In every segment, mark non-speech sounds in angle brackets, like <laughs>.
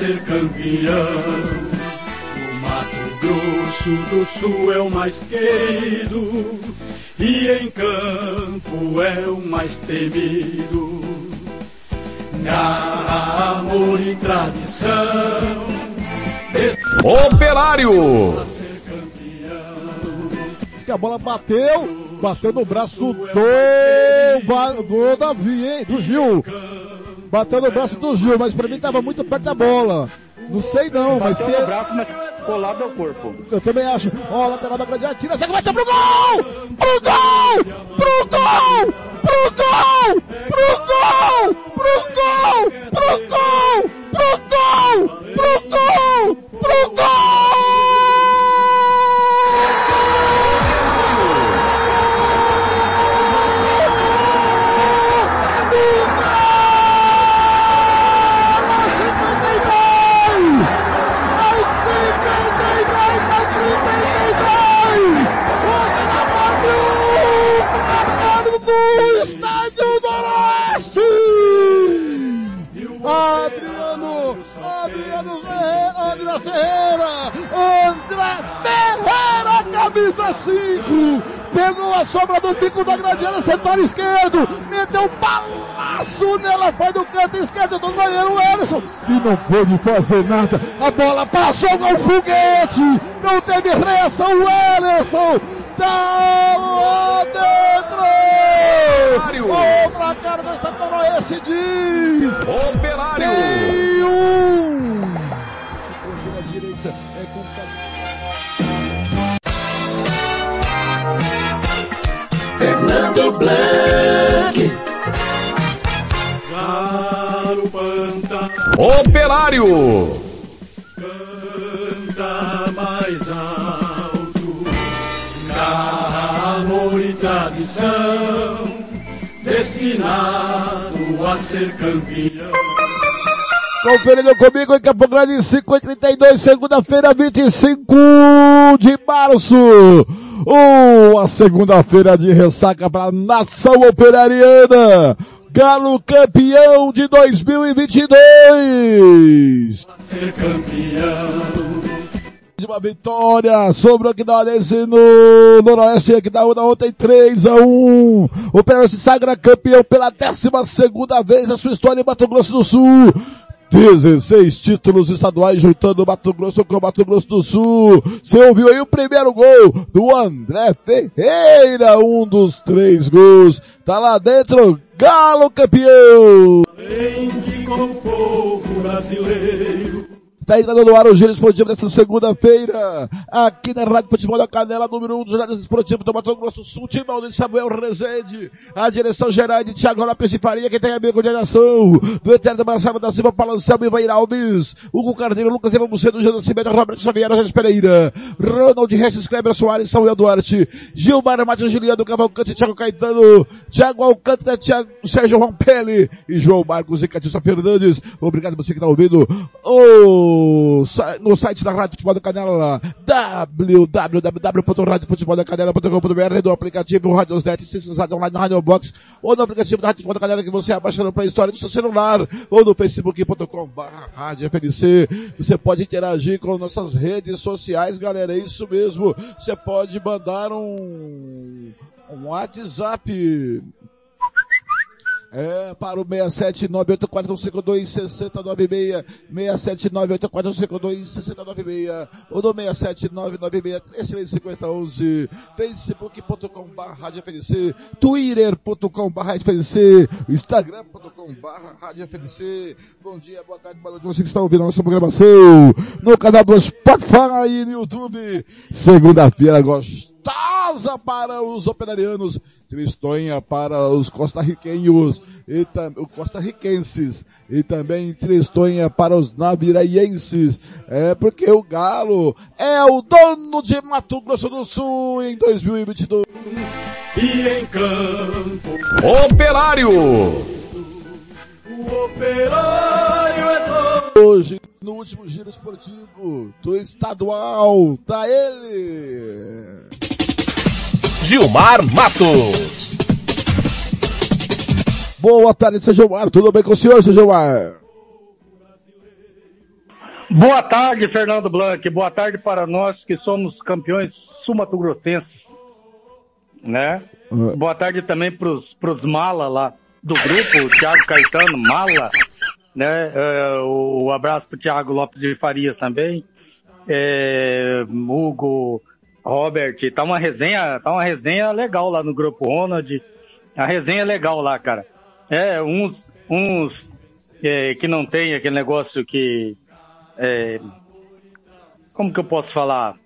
Ser campeão. O Mato Grosso do Sul é o mais querido, e em campo é o mais temido amor e tradição. Operário! que a bola bateu, bateu no braço do, do Davi, hein? Do Gil. Bateu no braço do Gil, mas pra mim tava muito perto da bola. Não sei não, mas Bateu se... no braço, mas colado ao corpo. Eu também acho. Ó, lateral da grande atira, você começa pro gol! Pro gol! Pro gol! Pro gol! Pro gol! Pro gol! Pro gol! Pro gol! Pro gol! Pro do camisa 5, pegou a sobra do bico da gradiana, setor esquerdo, meteu um balaço nela, foi do canto esquerdo do goleiro Ellison, e não pôde fazer nada, a bola passou com o foguete, não teve reação o Ellison, tá lá dentro! O placar do Estado Oeste diz... Operário! Tem um! Operário! canta mais alto, amor e tradição, destinado a ser campeão. Conferindo comigo em Campo Grande, 5 e 32, segunda-feira, 25 de março. Oh, a segunda-feira de ressaca para a nação operariana. Galo campeão de 2022. A ser campeão. de uma vitória sobre o Aquidauanense no Noroeste, Aquidauana ontem 3 a 1. O Pereira se sagra campeão pela 12 segunda vez na sua história em Mato Grosso do Sul. 16 títulos estaduais juntando Mato Grosso com Mato Grosso do Sul. Você ouviu aí o primeiro gol do André Ferreira, um dos três gols. Tá lá dentro, Galo campeão! Brinde com o povo brasileiro. Está entrando no ar o Giro Esportivo desta segunda-feira, aqui na Rádio Futebol da Canela, número 1 um dos jornais esportivos do Mato Grosso do Sul, Timão de Samuel Rezende, a direção geral de Thiago Lopes de Faria, que tem a minha coordenação, do Eterno Marcelo da Silva, Palancelmo e Vair Alves, Hugo Carneiro, Lucas Eva Bucedo, José Cimento, Roberto Xavier, José Pereira, Ronald Regis, Kleber Soares, Samuel Duarte, Gilmar Matheus Juliano, Cavalcante, Thiago Caetano, Thiago Alcântara, Thiago, Sérgio Rompelli e João Marcos e Catilson Fernandes. Obrigado você que está ouvindo o no site da Rádio Futebol da Canela, www.radiofuteboldacanela.com.br, do aplicativo Radiosnet, sintonizado online no Radio Box, ou no aplicativo da Rádio Futebol da Canela que você abaixa no Play Store do seu celular, ou no facebook.com.br Rádio FNC. Você pode interagir com nossas redes sociais, galera, é isso mesmo. Você pode mandar um, um WhatsApp É, para o 67984526096, 67984526096, ou no 67996335011, facebook.com.br Rádio FNC, FNC, instagram.com.br Rádio FNC. Bom dia, boa tarde, boa noite, você que está ouvindo a nossa programação no canal do Spotify e no YouTube. Segunda-feira gostosa para os operarianos Tristonha para os costarriquenhos e os costarriquenses e também Tristonha para os naviraenses. É porque o Galo é o dono de Mato Grosso do Sul em 2022. E em campo, Operário! o operário é dono. Hoje, no último giro esportivo do estadual, tá ele. Gilmar Matos. Boa tarde, seu Gilmar. Tudo bem com o senhor, seu Gilmar? Boa tarde, Fernando Blanc. Boa tarde para nós que somos campeões sumatogrossenses. Né? Ah. Boa tarde também para os mala lá do grupo, o Thiago Caetano, mala. Né? O, o abraço para o Thiago Lopes de Farias também. É, Hugo, Robert. Tá uma resenha, tá uma resenha legal lá no grupo Ronald. A resenha é legal lá, cara. É, uns, uns é, que não tem aquele negócio que é, como que eu posso falar?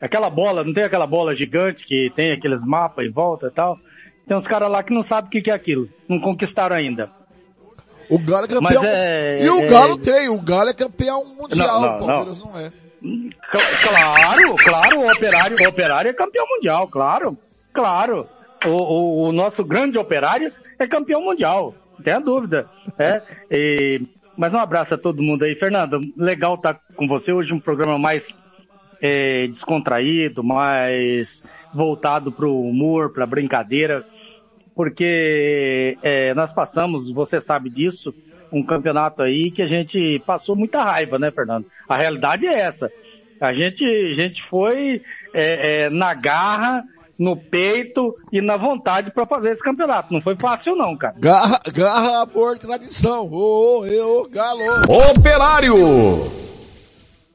Aquela bola, não tem aquela bola gigante que tem aqueles mapas em volta e tal? Tem uns caras lá que não sabem o que, que é aquilo, não conquistaram ainda. O Galo é campeão. Mas é- e o é- Galo tem, o Galo é campeão mundial, Não, não, o Palmeiras não, é. Claro, claro, o operário, o operário é campeão mundial, claro, claro. O, o- o nosso grande operário é campeão mundial, não tenha dúvida. É, e- mas um abraço a todo mundo aí. Fernando, legal estar com você hoje, um programa mais é, descontraído, mais voltado para o humor, para brincadeira, porque é, nós passamos, você sabe disso, um campeonato aí que a gente passou muita raiva, né, Fernando? A realidade é essa. A gente, a gente foi é, é, na garra, no peito e na vontade para fazer esse campeonato. Não foi fácil, não, cara. Garra, garra por tradição. Ô, ô, ô, Galo. Operário!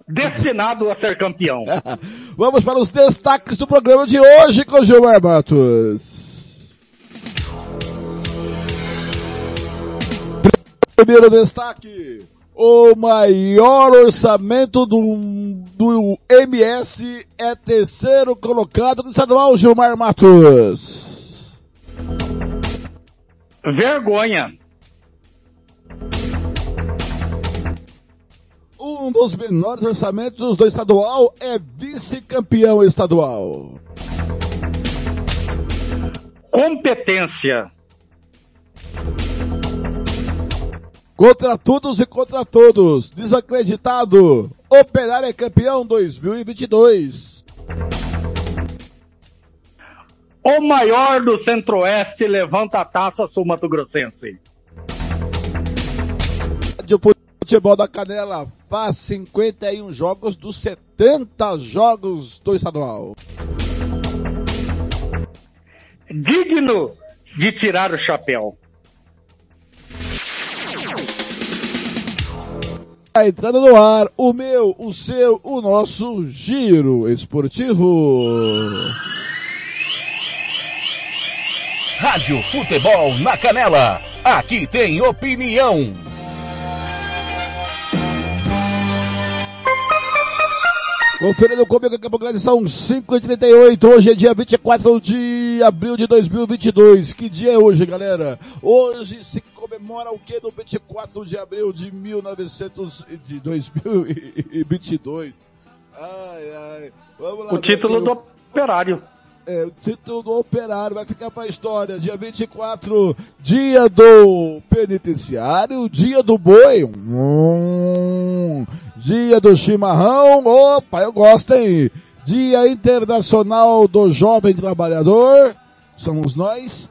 Destinado a ser campeão. <laughs> Vamos para os destaques do programa de hoje com o Gilmar Matos. Primeiro destaque. O maior orçamento do, do MS é terceiro colocado no estadual, Gilmar Matos. Vergonha. Um dos menores orçamentos do estadual é vice-campeão estadual. Competência. Contra todos e contra todos. Desacreditado. Operário é campeão 2022. O maior do Centro-Oeste levanta a taça sul-mato-grossense. Rádio Futebol da Canela faz 51 jogos dos 70 jogos do estadual. Digno de tirar o chapéu. Tá entrando no ar o meu, o seu, o nosso giro esportivo. Rádio Futebol na Canela. Aqui tem opinião. Conferindo comigo aqui a Grande são 5h38. Hoje é dia 24 de abril de 2022. Que dia é hoje, galera? Hoje se comemora o que no 24 de abril de 1900 de 2022? Ai, ai. Vamos lá. O título do operário. É, o título do operário vai ficar pra história. Dia 24, dia do penitenciário, dia do boi, hum, dia do chimarrão, opa, eu gosto, hein? Dia internacional do jovem trabalhador, somos nós,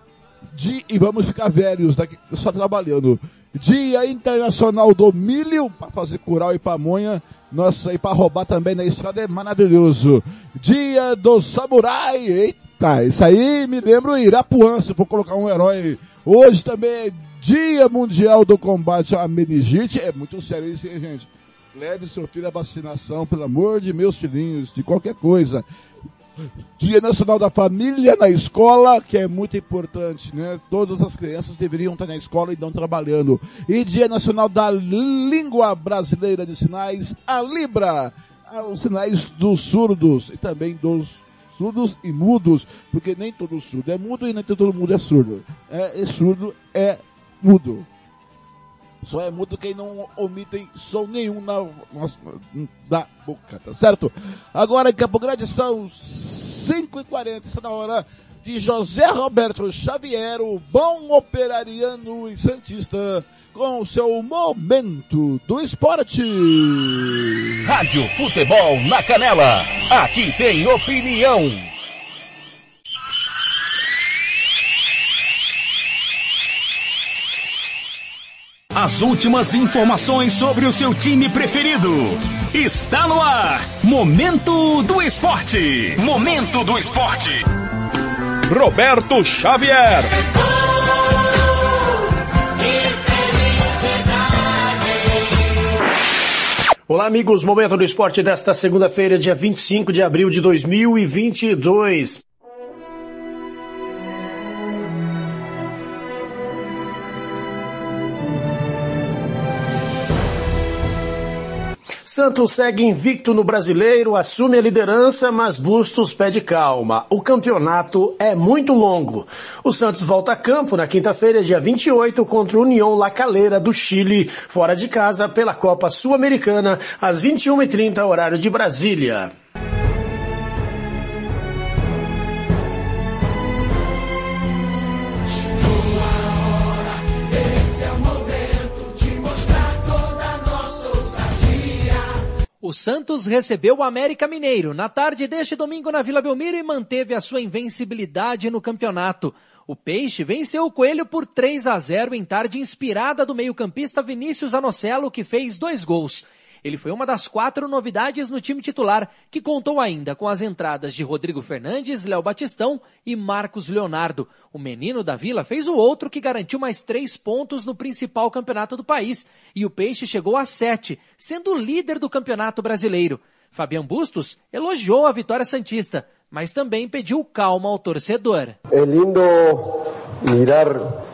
Di- e vamos ficar velhos daqui só trabalhando. Dia internacional do milho, para fazer curau e pamonha, nossa, e para roubar também na estrada é maravilhoso. Dia do samurai, eita, isso aí me lembra o Irapuã, se for colocar um herói. Hoje também é Dia Mundial do Combate à Meningite. É muito sério isso, hein, gente? Leve seu filho à vacinação, pelo amor de meus filhinhos, de qualquer coisa. Dia Nacional da Família na escola, que é muito importante, né? Todas as crianças deveriam estar na escola e não trabalhando. E Dia Nacional da Língua Brasileira de Sinais, a Libra, os sinais dos surdos e também dos surdos e mudos, porque nem todo surdo é mudo e nem todo mundo é surdo. É, é surdo é mudo. Só é mudo quem não omitem som nenhum na, na, da boca, tá certo? Agora em Campo Grande são 5h40, está na hora de José Roberto Xavier, o bom operariano e santista, com o seu momento do esporte. Rádio Futebol na Canela, aqui tem opinião. As últimas informações sobre o seu time preferido. Está no ar. Momento do Esporte. Momento do Esporte. Roberto Xavier. Olá, amigos. Momento do Esporte desta segunda-feira, dia 25 de abril de 2022. Santos segue invicto no brasileiro, assume a liderança, mas Bustos pede calma. O campeonato é muito longo. O Santos volta a campo na quinta-feira, dia 28, contra o União La Calera do Chile, fora de casa pela Copa Sul-Americana, às 21h30, horário de Brasília. O Santos recebeu o América Mineiro na tarde deste domingo na Vila Belmiro e manteve a sua invencibilidade no campeonato. O Peixe venceu o Coelho por 3 a 0 em tarde inspirada do meio-campista Vinícius Anocelo, que fez dois gols. Ele foi uma das quatro novidades no time titular, que contou ainda com as entradas de Rodrigo Fernandes, Léo Batistão e Marcos Leonardo. O menino da Vila fez o outro que garantiu mais três pontos no principal campeonato do país, e o Peixe chegou a sete, sendo o líder do campeonato brasileiro. Fabian Bustos elogiou a vitória santista, mas também pediu calma ao torcedor. É lindo mirar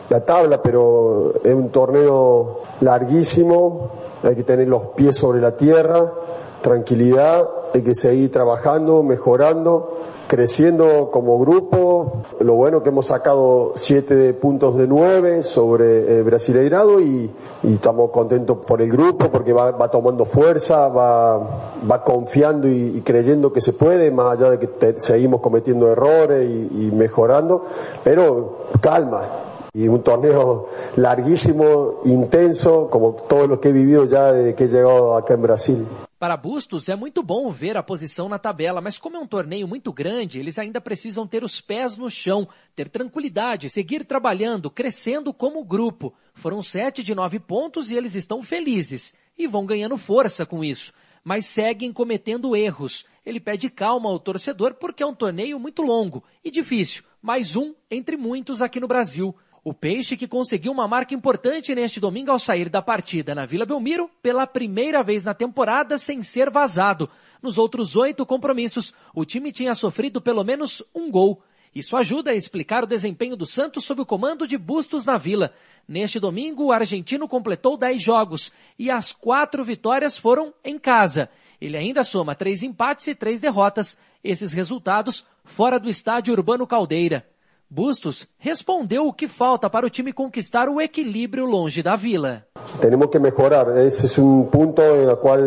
a tabla, pero é um torneio larguíssimo hay que tener los pies sobre la tierra, tranquilidad, hay que seguir trabajando, mejorando, creciendo como grupo. Lo bueno que hemos sacado siete puntos de nueve sobre eh, Brasileirado y, y, estamos contentos por el grupo porque va, tomando fuerza, va, confiando y, creyendo que se puede, más allá de que te, seguimos cometiendo errores y mejorando. Pero calma, y un torneo larguísimo, intenso, como todo lo que he vivido ya desde que he llegado acá en Brasil. Para Bustos é muito bom ver a posição na tabela, mas como é um torneio muito grande, eles ainda precisam ter os pés no chão, ter tranquilidade, seguir trabalhando, crescendo como grupo. Foram sete de nove pontos e eles estão felizes e vão ganhando força com isso, mas seguem cometendo erros. Ele pede calma ao torcedor porque é um torneio muito longo e difícil, mais um entre muitos aqui no Brasil. O Peixe que conseguiu uma marca importante neste domingo ao sair da partida na Vila Belmiro pela primeira vez na temporada sem ser vazado. Nos outros oito compromissos, o time tinha sofrido pelo menos um gol. Isso ajuda a explicar o desempenho do Santos sob o comando de Bustos na Vila. Neste domingo, o argentino completou dez jogos e as quatro vitórias foram em casa. Ele ainda soma três empates e três derrotas, esses resultados fora do estádio Urbano Caldeira. Bustos respondeu o que falta para o time conquistar o equilíbrio longe da Vila. Temos que melhorar. Esse é um ponto no qual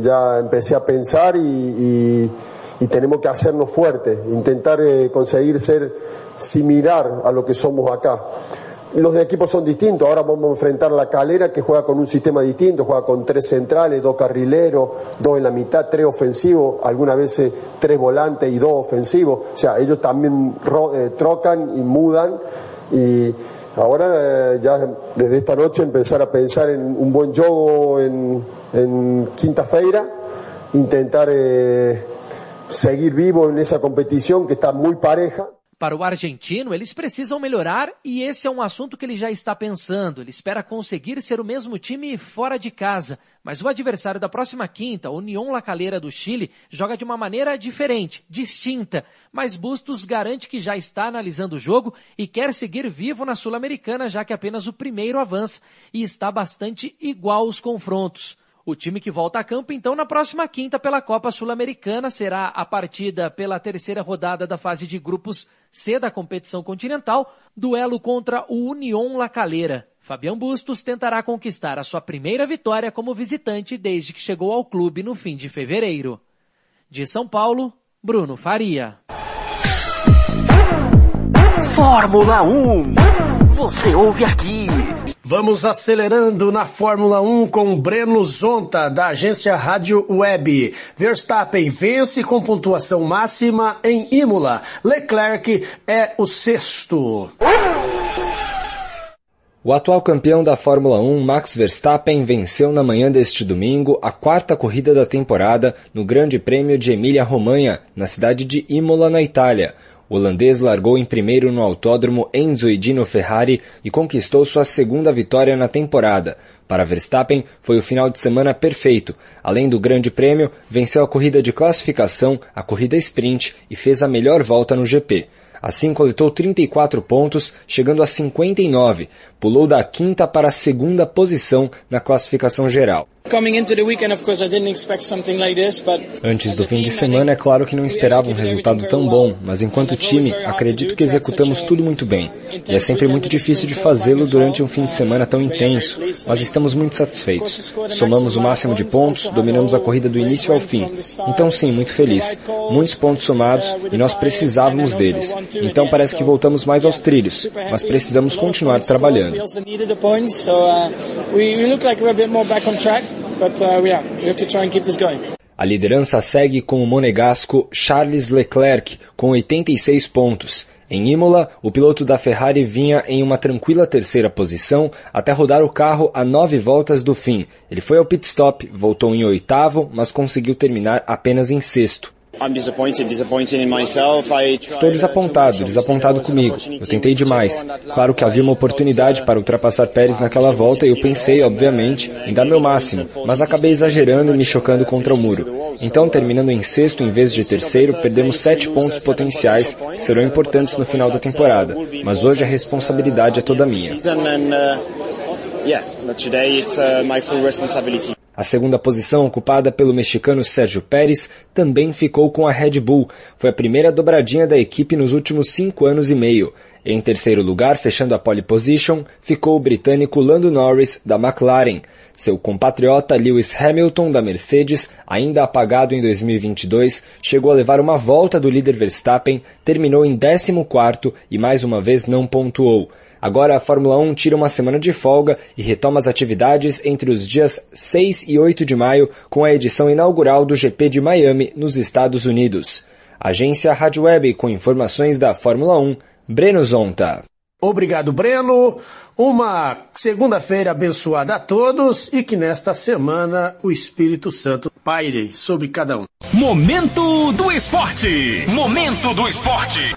já comecei a pensar e, e, e temos que hacernos fuerte, tentar eh, conseguir ser similar a lo que somos acá. Los equipos son distintos. Ahora vamos a enfrentar la calera que juega con un sistema distinto, juega con tres centrales, dos carrileros, dos en la mitad, tres ofensivos, algunas veces tres volantes y dos ofensivos. O sea, ellos también eh, trocan y mudan y ahora eh, ya desde esta noche empezar a pensar en un buen juego en, en quinta-feira, intentar eh, seguir vivo en esa competición que está muy pareja. Para o argentino, eles precisam melhorar e esse é um assunto que ele já está pensando. Ele espera conseguir ser o mesmo time fora de casa. Mas o adversário da próxima quinta, União La Calera do Chile, joga de uma maneira diferente, distinta. Mas Bustos garante que já está analisando o jogo e quer seguir vivo na Sul-Americana, já que apenas o primeiro avança e está bastante igual os confrontos. O time que volta a campo, então, na próxima quinta pela Copa Sul-Americana será a partida pela terceira rodada da fase de grupos C da competição continental, duelo contra o União La Calera. Fabião Bustos tentará conquistar a sua primeira vitória como visitante desde que chegou ao clube no fim de fevereiro. De São Paulo, Bruno Faria. Fórmula 1. Você ouve aqui. Vamos acelerando na Fórmula 1 com Breno Zonta, da agência Rádio Web. Verstappen vence com pontuação máxima em Imola. Leclerc é o sexto. O atual campeão da Fórmula 1, Max Verstappen, venceu na manhã deste domingo a quarta corrida da temporada no Grande Prêmio de Emília-Romanha, na cidade de Imola, na Itália. O holandês largou em primeiro no autódromo Enzo Edino Ferrari e conquistou sua segunda vitória na temporada. Para Verstappen, foi o final de semana perfeito. Além do Grande Prêmio, venceu a corrida de classificação, a corrida sprint e fez a melhor volta no GP. Assim coletou 34 pontos, chegando a 59. Pulou da quinta para a segunda posição na classificação geral. Antes do fim de semana, é claro que não esperava um resultado tão bom, mas enquanto time, acredito que executamos tudo muito bem. E é sempre muito difícil de fazê-lo durante um fim de semana tão intenso, mas estamos muito satisfeitos. Somamos o máximo de pontos, dominamos a corrida do início ao fim. Então sim, muito feliz. Muitos pontos somados e nós precisávamos deles. Então parece que voltamos mais aos trilhos, mas precisamos continuar trabalhando. A liderança segue com o monegasco Charles Leclerc, com 86 pontos. Em Imola, o piloto da Ferrari vinha em uma tranquila terceira posição até rodar o carro a nove voltas do fim. Ele foi ao pit stop, voltou em oitavo, mas conseguiu terminar apenas em sexto. Estou desapontado, desapontado comigo. Eu tentei demais. Claro que havia uma oportunidade para ultrapassar Pérez naquela volta e eu pensei, obviamente, em dar meu máximo, mas acabei exagerando e me chocando contra o muro. Então, terminando em sexto em vez de terceiro, perdemos sete pontos potenciais que serão importantes no final da temporada. Mas hoje a responsabilidade é toda minha. A segunda posição, ocupada pelo mexicano Sérgio Pérez, também ficou com a Red Bull. Foi a primeira dobradinha da equipe nos últimos cinco anos e meio. Em terceiro lugar, fechando a pole position, ficou o britânico Lando Norris, da McLaren. Seu compatriota Lewis Hamilton, da Mercedes, ainda apagado em 2022, chegou a levar uma volta do líder Verstappen, terminou em 14 e mais uma vez não pontuou. Agora a Fórmula 1 tira uma semana de folga e retoma as atividades entre os dias 6 e 8 de maio com a edição inaugural do GP de Miami, nos Estados Unidos. Agência Rádio Web com informações da Fórmula 1, Breno Zonta. Obrigado, Breno. Uma segunda-feira abençoada a todos e que nesta semana o Espírito Santo paire sobre cada um. Momento do Esporte. Momento do Esporte.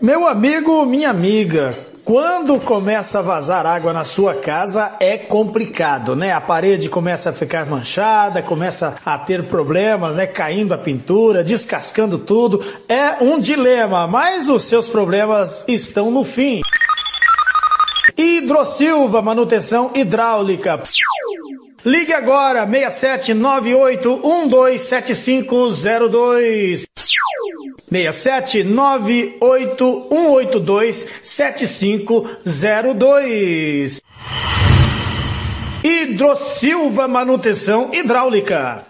Meu amigo, minha amiga, quando começa a vazar água na sua casa é complicado, né? A parede começa a ficar manchada, começa a ter problemas, né? Caindo a pintura, descascando tudo. É um dilema, mas os seus problemas estão no fim. Hidrosilva, manutenção hidráulica. Ligue agora, 6798127502. 67 98182 7502. Hidrosilva Manutenção Hidráulica.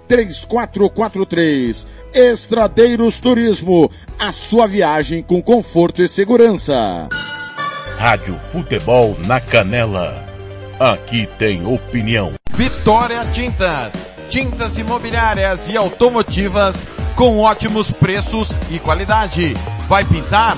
3443. Estradeiros Turismo, a sua viagem com conforto e segurança. Rádio Futebol na Canela. Aqui tem opinião. Vitória Tintas. Tintas imobiliárias e automotivas com ótimos preços e qualidade. Vai pintar?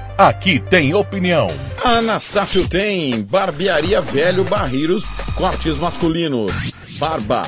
Aqui tem opinião. Anastácio tem barbearia velho barreiros, cortes masculinos, barba,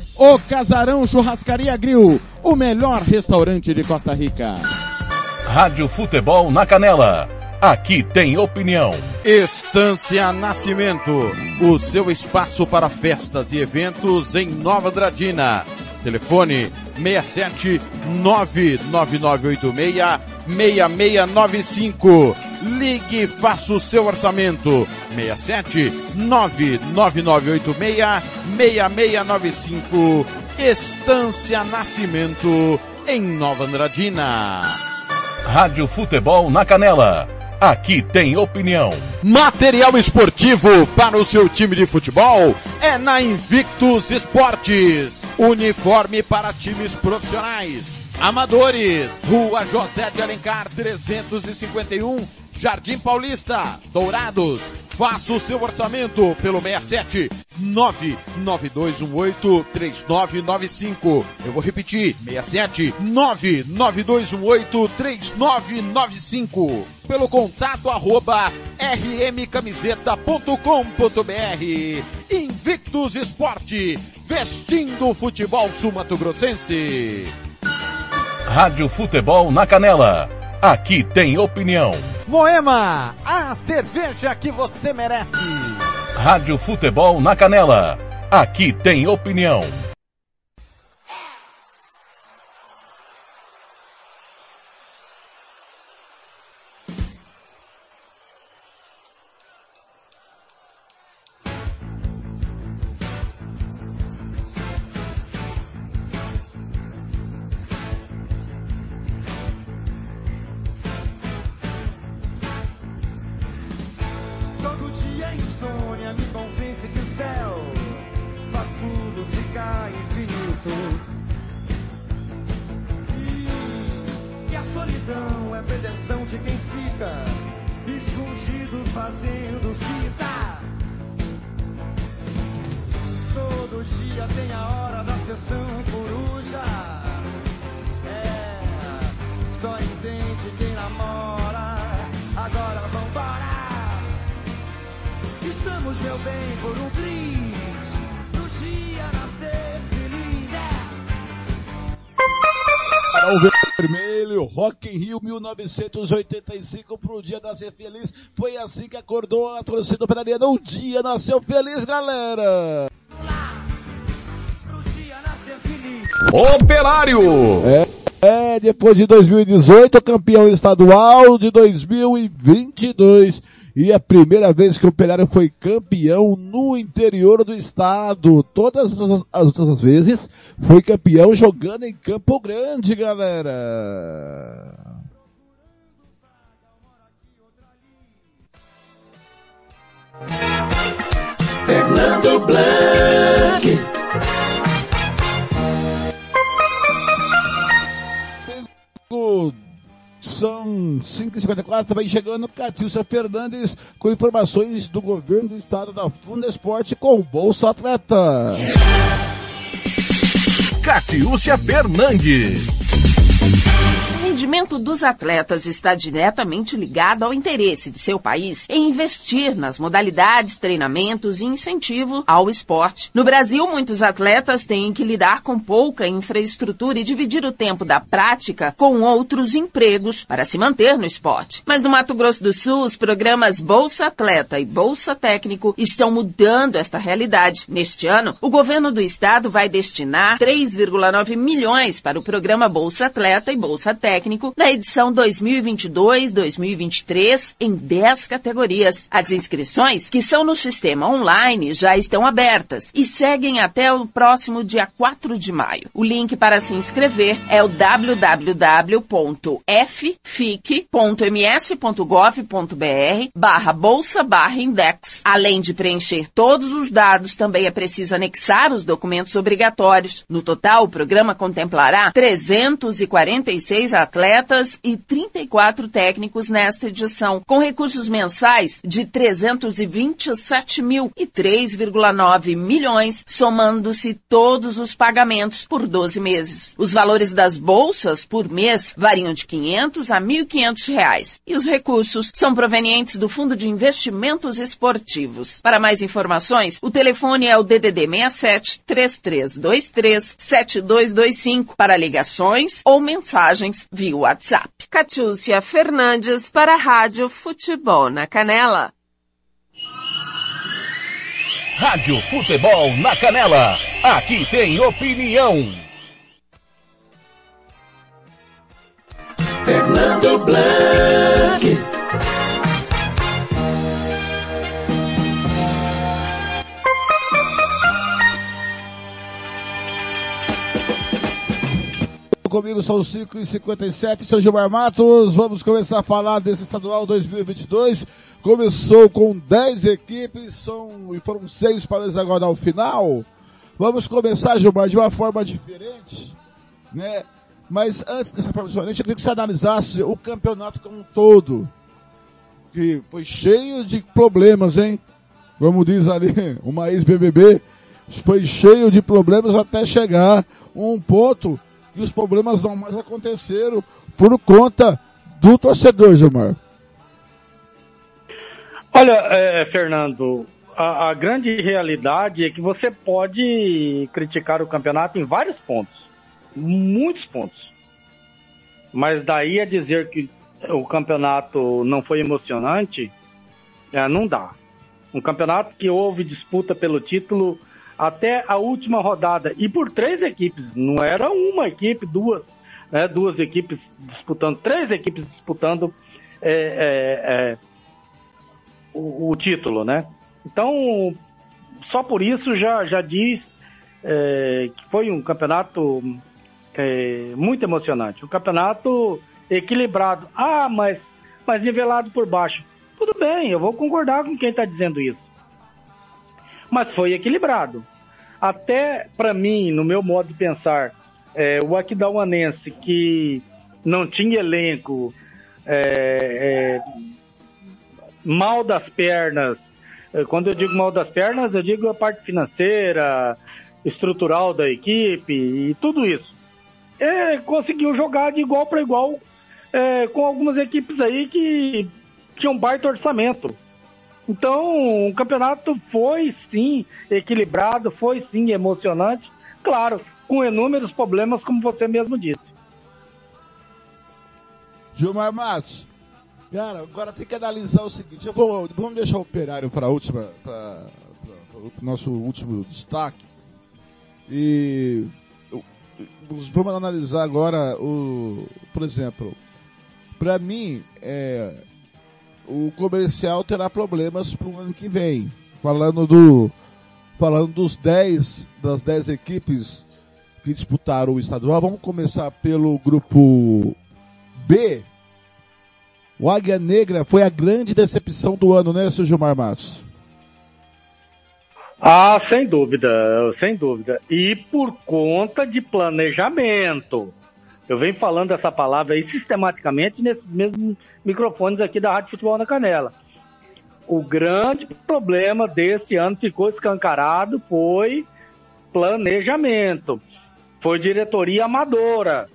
O Casarão Churrascaria Grill, o melhor restaurante de Costa Rica. Rádio Futebol na Canela. Aqui tem opinião. Estância Nascimento, o seu espaço para festas e eventos em Nova Dradina. Telefone 67 99986 6695. Ligue e faça o seu orçamento. 67 99986 6695. Estância Nascimento em Nova Andradina. Rádio Futebol na Canela. Aqui tem opinião. Material esportivo para o seu time de futebol é na Invictus Esportes. Uniforme para times profissionais. Amadores. Rua José de Alencar 351. Jardim Paulista. Dourados. Faça o seu orçamento pelo 67 99218 3995. Eu vou repetir. 67 99218 3995. Pelo contato arroba rmcamiseta.com.br. Invictus Esporte. Vestindo o futebol sumatogrossense. Rádio Futebol na Canela. Aqui tem opinião. Moema, a cerveja que você merece. Rádio Futebol na Canela. Aqui tem opinião. 1985 para o dia nascer feliz. Foi assim que acordou a torcida operária. O dia nasceu feliz, galera! Operário! É, é, depois de 2018, campeão estadual de 2022. E a primeira vez que o Operário foi campeão no interior do estado. Todas as, as vezes foi campeão jogando em Campo Grande, galera. Fernando Blanc. São 5h54, vai chegando Catilcia Fernandes com informações do governo do estado da Funda Esporte com o Bolsa Atleta. Catiúcia Fernandes. Rendimento dos atletas está diretamente ligado ao interesse de seu país em investir nas modalidades, treinamentos e incentivo ao esporte. No Brasil, muitos atletas têm que lidar com pouca infraestrutura e dividir o tempo da prática com outros empregos para se manter no esporte. Mas no Mato Grosso do Sul, os programas Bolsa Atleta e Bolsa Técnico estão mudando esta realidade. Neste ano, o governo do estado vai destinar 3,9 milhões para o programa Bolsa Atleta e Bolsa Técnico na edição 2022-2023 em 10 categorias. As inscrições, que são no sistema online, já estão abertas e seguem até o próximo dia 4 de maio. O link para se inscrever é o www.ffic.ms.gov.br barra bolsa barra index. Além de preencher todos os dados, também é preciso anexar os documentos obrigatórios. No total, o programa contemplará 346 atletas e 34 técnicos nesta edição, com recursos mensais de 327 mil e 3,9 milhões, somando-se todos os pagamentos por 12 meses. Os valores das bolsas por mês variam de 500 a 1.500 reais e os recursos são provenientes do Fundo de Investimentos Esportivos. Para mais informações, o telefone é o DDD 67 3323 7225 para ligações ou mensagens via WhatsApp. Catiúcia Fernandes para a Rádio Futebol na Canela. Rádio Futebol na Canela. Aqui tem opinião. Fernando Blanc. Comigo são 5 e 57 seu Gilmar Matos. Vamos começar a falar desse estadual 2022. Começou com 10 equipes, são, e foram 6 para agora ao final. Vamos começar, Gilmar, de uma forma diferente, né? Mas antes dessa forma diferente, eu queria que você analisasse o campeonato como um todo. Que foi cheio de problemas, hein? Como diz ali uma ex-BBB, foi cheio de problemas até chegar um ponto e os problemas não mais aconteceram por conta do torcedor, Gilmar. Olha, é, Fernando, a, a, grande realidade é que você pode criticar o campeonato em vários pontos, muitos pontos. Mas daí a dizer que o campeonato não foi emocionante, é, não dá. Um campeonato que houve disputa pelo título até a última rodada e por três equipes, não era uma equipe, duas, né, duas equipes disputando, três equipes disputando é, é, é, o, o, título, né? Então, só por isso já, já diz é, que foi um campeonato é, muito emocionante, um campeonato equilibrado. Ah, mas, mas nivelado por baixo. Tudo bem, eu vou concordar com quem está dizendo isso mas foi equilibrado. Até para mim, no meu modo de pensar, é, o Aquidauanense que não tinha elenco, é, é, mal das pernas. É, quando eu digo mal das pernas, eu digo a parte financeira, estrutural da equipe e tudo isso. É, conseguiu jogar de igual para igual é, com algumas equipes aí que tinham baita orçamento. Então, o campeonato foi sim equilibrado, foi sim emocionante, claro, com inúmeros problemas, como você mesmo disse. Gilmar Matos, cara, agora tem que analisar o seguinte: eu vou, vamos deixar o operário para para o nosso último destaque. E vamos analisar agora o, por exemplo, para mim, é, o comercial terá problemas para o ano que vem. Falando do, falando dos 10, das 10 equipes que disputaram o estadual, vamos começar pelo grupo B. O Águia Negra foi a grande decepção do ano, né, seu Gilmar Matos? Ah, sem dúvida, sem dúvida. E por conta de planejamento. Eu venho falando essa palavra aí sistematicamente nesses mesmos microfones aqui da Rádio Futebol na Canela. O grande problema desse ano ficou escancarado foi planejamento. Foi diretoria amadora.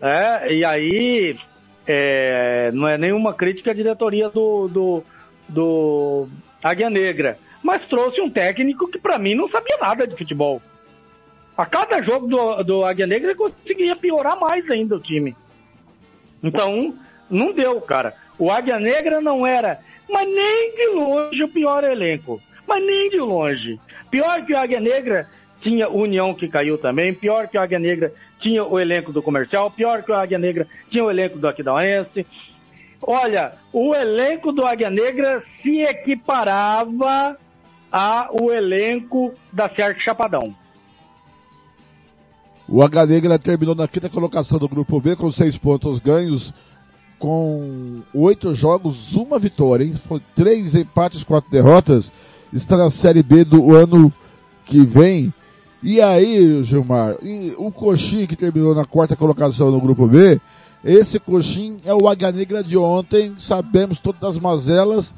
É, e aí é, não é nenhuma crítica à diretoria do, do, do Águia Negra mas trouxe um técnico que para mim não sabia nada de futebol. A cada jogo do, do Águia Negra ele conseguia piorar mais ainda o time. Então, não deu, cara. O Águia Negra não era, mas nem de longe o pior elenco. Mas nem de longe. Pior que o Águia Negra tinha União que caiu também, pior que o Águia Negra tinha o elenco do comercial, pior que o Águia Negra tinha o elenco do Aquidauense. Olha, o elenco do Águia Negra se equiparava a o elenco da Cerque Chapadão. O H Negra terminou na quinta colocação do grupo B com seis pontos ganhos, com oito jogos, uma vitória, hein? Foi três empates, quatro derrotas. Está na Série B do ano que vem. E aí, Gilmar, e o Coxim que terminou na quarta colocação no grupo B, esse Coxim é o H Negra de ontem, sabemos todas as mazelas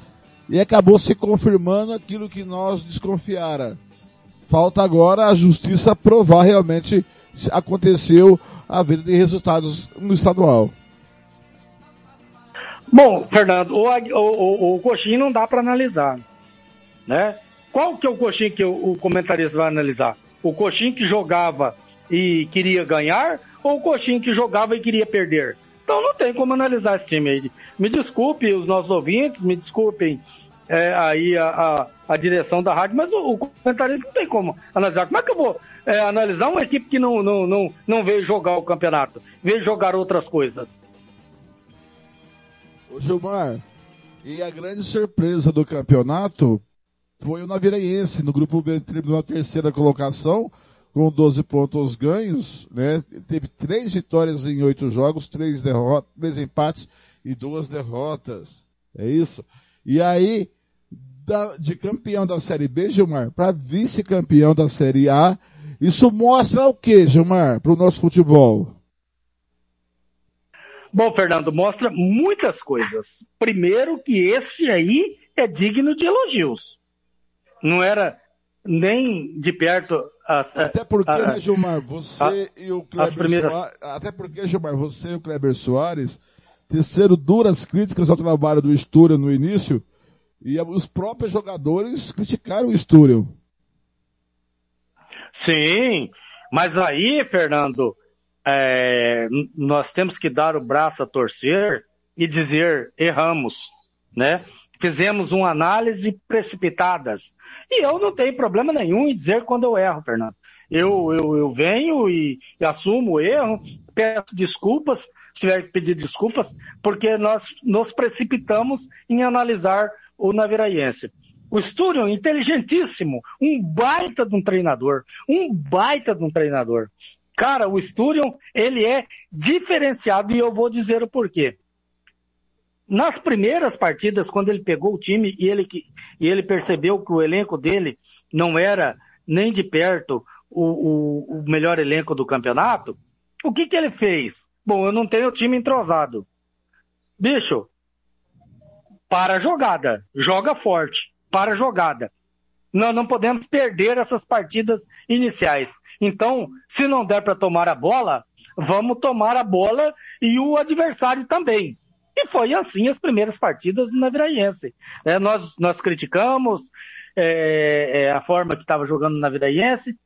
e acabou se confirmando aquilo que nós desconfiara. Falta agora a justiça provar realmente aconteceu a venda de resultados no estadual. Bom, Fernando, o, o, o, o coxinho não dá para analisar, né? Qual que é o coxinho que o, o comentarista vai analisar? O coxinho que jogava e queria ganhar ou o coxinho que jogava e queria perder? Então não tem como analisar esse time aí. Me desculpe os nossos ouvintes, me desculpem é, aí a, a, a, direção da rádio, mas o, o comentarista não tem como analisar. Como é que eu vou é, analisar uma equipe que não, não, não, não veio jogar o campeonato, veio jogar outras coisas? Ô Gilmar, e a grande surpresa do campeonato foi o Naviraense, no grupo B, terminou a terceira colocação, com 12 pontos ganhos, né? Teve três vitórias em oito jogos, três derrotas, três empates e duas derrotas. É isso. E aí, da, de campeão da Série B, Gilmar, para vice-campeão da Série A. Isso mostra o que, Gilmar, para o nosso futebol? Bom, Fernando, mostra muitas coisas. Primeiro que esse aí é digno de elogios. Não era nem de perto as, até porque, a, né, Gilmar, você a, e o Kleber primeiras... Soares, até porque, Gilmar, você e o Kleber Soares teceram duras críticas ao trabalho do Estúdio no início, e os próprios jogadores criticaram o Sturel. Sim, mas aí, Fernando, é, nós temos que dar o braço a torcer e dizer erramos, né? Fizemos uma análise precipitadas. E eu não tenho problema nenhum em dizer quando eu erro, Fernando. Eu, eu, eu venho e, e assumo o erro, peço desculpas, se tiver que pedir desculpas, porque nós nos precipitamos em analisar o Naviraense. O Sturion, inteligentíssimo, um baita de um treinador, um baita de um treinador. Cara, o Sturion, ele é diferenciado e eu vou dizer o porquê. Nas primeiras partidas, quando ele pegou o time e ele, e ele percebeu que o elenco dele não era nem de perto o, o, o melhor elenco do campeonato, o que, que ele fez? Bom, eu não tenho time entrosado. Bicho, para a jogada. Joga forte. Para a jogada. Nós não podemos perder essas partidas iniciais. Então, se não der para tomar a bola, vamos tomar a bola e o adversário também. E foi assim as primeiras partidas do Naviraense. É, nós, nós criticamos é, é, a forma que estava jogando o Naviraense,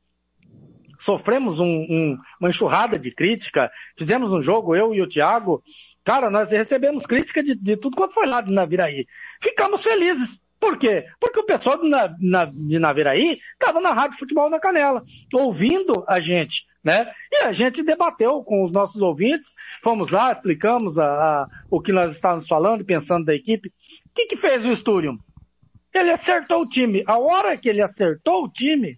sofremos um, um, uma enxurrada de crítica, fizemos um jogo, eu e o Thiago, Cara, nós recebemos crítica de, de tudo quanto foi lá de Naviraí. Ficamos felizes. Por quê? Porque o pessoal de, na, de Naviraí estava na Rádio Futebol na Canela, ouvindo a gente, né? E a gente debateu com os nossos ouvintes, fomos lá, explicamos a, a, o que nós estávamos falando, pensando da equipe. O que, que fez o Sturium? Ele acertou o time. A hora que ele acertou o time,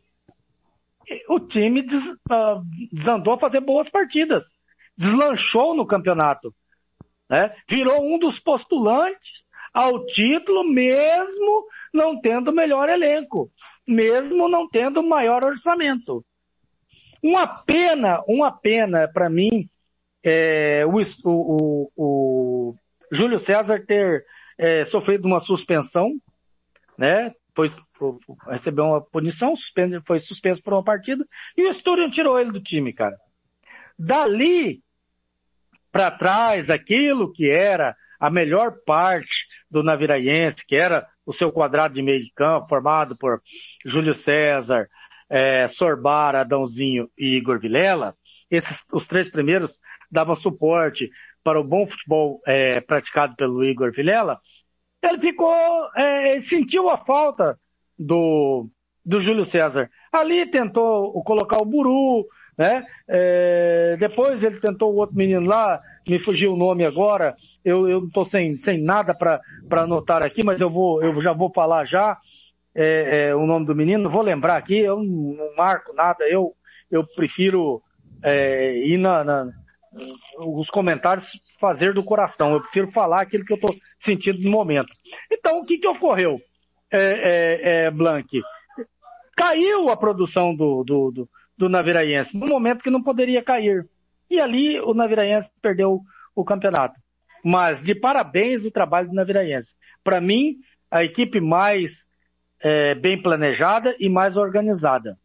o time des, uh, desandou a fazer boas partidas. Deslanchou no campeonato. Né? Virou um dos postulantes ao título, mesmo não tendo melhor elenco, mesmo não tendo maior orçamento. Uma pena, uma pena para mim, é, o, o, o, Júlio César ter é, sofrido uma suspensão, né? Foi, recebeu uma punição, suspenso, foi suspenso por uma partida, e o Sturion tirou ele do time, cara. Dali para trás, aquilo que era a melhor parte do Naviraense, que era o seu quadrado de meio de campo, formado por Júlio César, é, Sorbar, Adãozinho e Igor Vilela, esses, os três primeiros davam suporte para o bom futebol é, praticado pelo Igor Vilela, ele ficou, é, sentiu a falta do, do Júlio César. Ali tentou colocar o Buru, né? É, depois ele tentou o outro menino lá, me fugiu o nome agora, eu, eu não estou sem, sem nada para anotar aqui, mas eu, vou, eu já vou falar já é, é, o nome do menino, vou lembrar aqui, eu não marco nada, eu, eu prefiro é, ir na, na, os comentários fazer do coração, eu prefiro falar aquilo que eu estou sentindo no momento. Então, o que, que ocorreu, é, é, é, Blank? Caiu a produção do, do, do, do Naviraense, no momento que não poderia cair. E ali o Naviraense perdeu o campeonato. Mas de parabéns o trabalho do Naviraense. Para mim, a equipe mais é, bem planejada e mais organizada.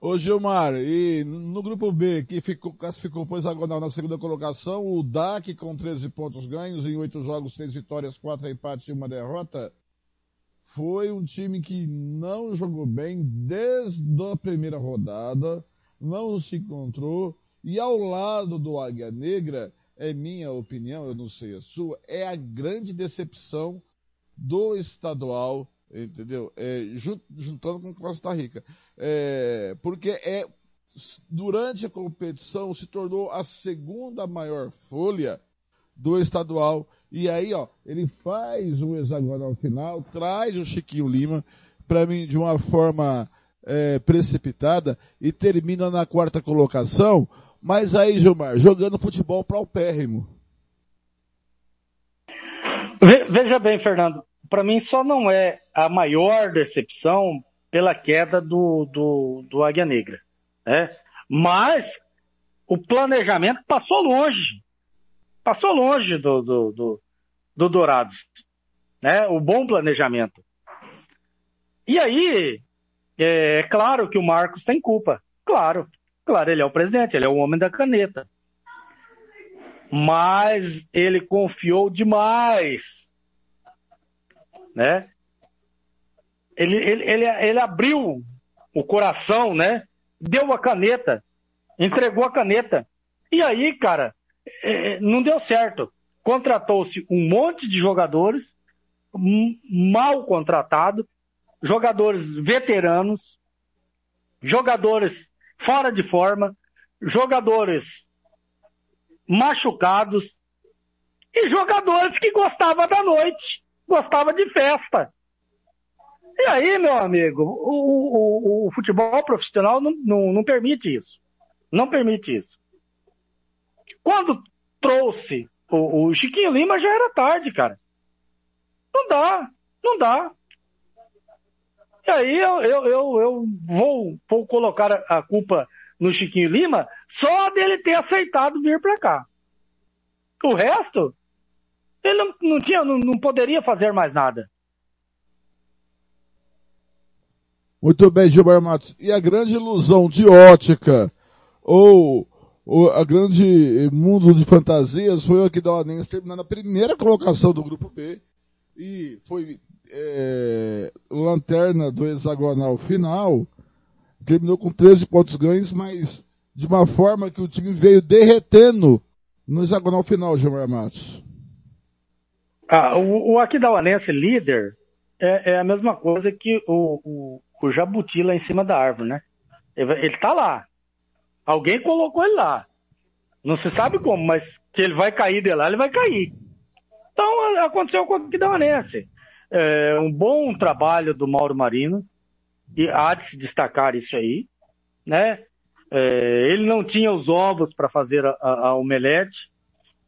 Ô Gilmar, e no grupo B, que ficou, classificou agora na segunda colocação, o DAC com 13 pontos ganhos em 8 jogos, 3 vitórias, 4 empates e uma derrota, foi um time que não jogou bem desde a primeira rodada, não se encontrou, e ao lado do Águia Negra, é minha opinião, eu não sei a sua, é a grande decepção do estadual, entendeu? É, juntando com Costa Rica. É, porque é, durante a competição se tornou a segunda maior folha do estadual. E aí, ó, ele faz o hexagonal final, traz o Chiquinho Lima, para mim, de uma forma é, precipitada, e termina na quarta colocação. Mas aí, Gilmar, jogando futebol para o pérrimo. Veja bem, Fernando, para mim só não é a maior decepção pela queda do, do, do Águia Negra, né? Mas o planejamento passou longe, passou longe do, do, do, do Dourados, né? O bom planejamento. E aí, é, é claro que o Marcos tem culpa, claro, claro, ele é o presidente, ele é o homem da caneta. Mas ele confiou demais né? Ele, ele, ele, ele abriu o coração, né? Deu a caneta, entregou a caneta. E aí, cara, é, não deu certo. Contratou-se um monte de jogadores, mal contratado, jogadores veteranos, jogadores fora de forma, jogadores machucados e jogadores que gostavam da noite gostava de festa. E aí, meu amigo, o, o, o futebol profissional não, não, não permite isso. Não permite isso. Quando trouxe o, o Chiquinho Lima já era tarde, cara. Não dá, não dá. E aí eu, eu, eu, eu vou, vou colocar a, culpa no Chiquinho Lima só dele ter aceitado vir para cá. O resto, ele não, não tinha, não, não poderia fazer mais nada. Muito bem, Gilberto Matos. E a grande ilusão de ótica, ou, ou a grande mundo de fantasias, foi o Aquidauanense terminando a primeira colocação do grupo B. E foi é, lanterna do hexagonal final. Terminou com 13 pontos ganhos, mas de uma forma que o time veio derretendo no hexagonal final, Gilberto Matos. Ah, o, o Aquidauanense líder é, é, a mesma coisa que o, o, o, jabuti lá em cima da árvore, né? Ele, ele tá lá. Alguém colocou ele lá. Não se sabe como, mas que ele vai cair de lá, ele vai cair. Então aconteceu com o Aquidauanense. É, um bom trabalho do Mauro Marino, e há de se destacar isso aí, né? É, ele não tinha os ovos para fazer a, a omelete,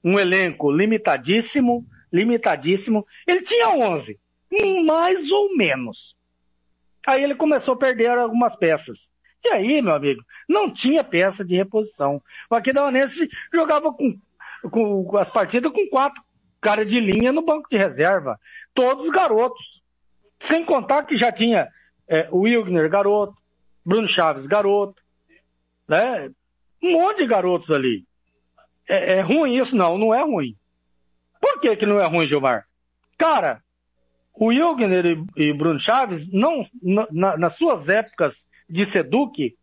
um elenco limitadíssimo, limitadíssimo. Ele tinha 11, mais ou menos. Aí ele começou a perder algumas peças. E aí, meu amigo, não tinha peça de reposição. O Aquidauanense jogava com, com as partidas com quatro cara de linha no banco de reserva. Todos garotos. Sem contar que já tinha é, o Wilgner, garoto, Bruno Chaves, garoto, né? Um monte de garotos ali. É, é ruim isso? Não, não é ruim. Por que que não é ruim, Gilmar? Cara, o Wilgner e, e Bruno Chaves, não, na, nas suas épocas de Seduc,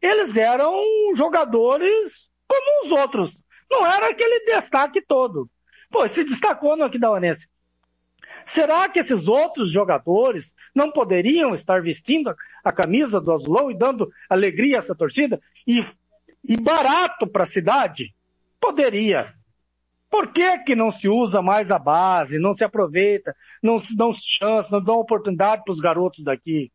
eles eram jogadores como os outros. Não era aquele destaque todo. Pô, se destacou no Aquidauanense. Será que esses outros jogadores não poderiam estar vestindo a camisa do Azulão e dando alegria a essa torcida? E, e barato para a cidade? Poderia. Por que, que não se usa mais a base, não se aproveita, não se dão chance, não dão oportunidade para os garotos daqui?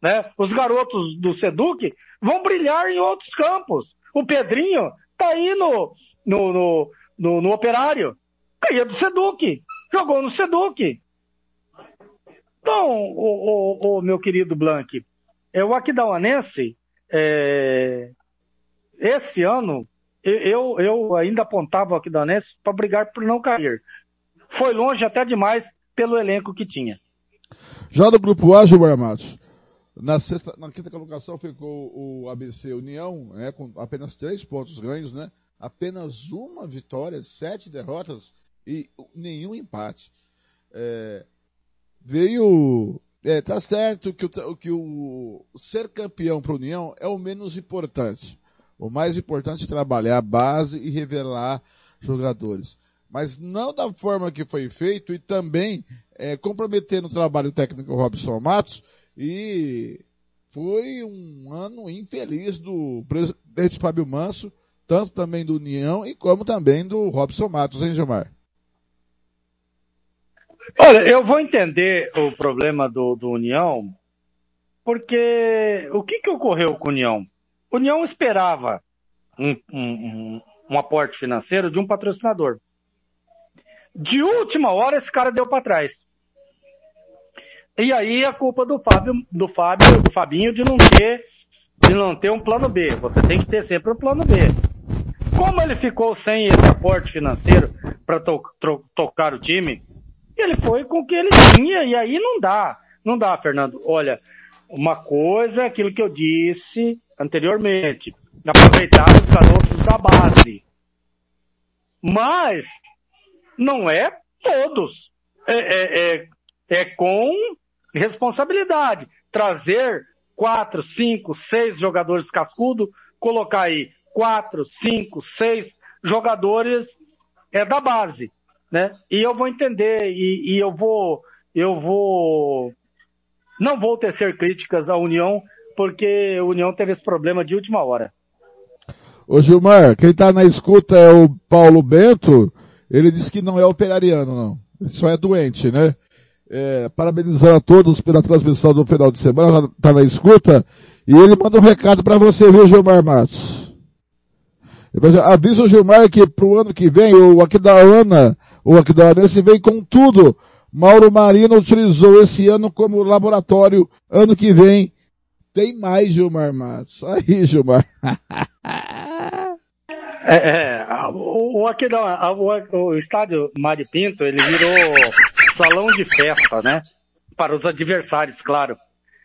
Né? Os garotos do Seduc vão brilhar em outros campos. O Pedrinho tá aí no, no, no, no, no Operário. Caía do Seduc. Jogou no Seduc. Então, o, o, o meu querido Blank, é, o Aquidauanense, é, esse ano, eu, eu ainda apontava o Aquidauanense para brigar por não cair. Foi longe até demais pelo elenco que tinha. Já no grupo A, Gilmar Matos, na, sexta, na quinta colocação ficou o ABC União, né, com apenas três pontos ganhos, né? Apenas uma vitória, sete derrotas e nenhum empate. É, veio. É, tá certo que, o, que o ser campeão para a União é o menos importante. O mais importante é trabalhar a base e revelar jogadores. Mas não da forma que foi feito e também é, comprometendo o trabalho técnico Robson Matos, e foi um ano infeliz do presidente Fábio Manso, tanto também do União e como também do Robson Matos, hein, Gilmar? Olha, eu vou entender o problema do, do União, porque o que, que ocorreu com o União? O União esperava um, um, um aporte financeiro de um patrocinador. De última hora, esse cara deu para trás. E aí a culpa do Fábio, do Fábio, do Fabinho de não ter, de não ter um plano B. Você tem que ter sempre um plano B. Como ele ficou sem esse aporte financeiro para to tocar o time, ele foi com o que ele tinha e aí não dá. Não dá, Fernando. Olha, uma coisa é aquilo que eu disse anteriormente, aproveitar os garotos da base. Mas não é todos. É, é, é, é com responsabilidade. Trazer quatro, cinco, seis jogadores cascudo, colocar aí quatro, cinco, seis jogadores é da base, né? E eu vou entender e, e eu vou, eu vou, não vou tecer críticas à União porque a União teve esse problema de última hora. Ô Gilmar, quem tá na escuta é o Paulo Bento. Ele disse que não é operariano, não. Só é doente, né? É, parabenizando a todos pela transmissão do final de semana, tá na escuta, e ele manda um recado para você, viu, Gilmar Matos? Avisa o Gilmar que pro ano que vem, o Aquidauana, o Aquidauanense vem com tudo. Mauro Marino utilizou esse ano como laboratório, ano que vem tem mais Gilmar Matos. <laughs> Aí, Gilmar. É, é, o, o, o, o estádio Mari Pinto, ele virou salão de festa, né? Para os adversários, claro.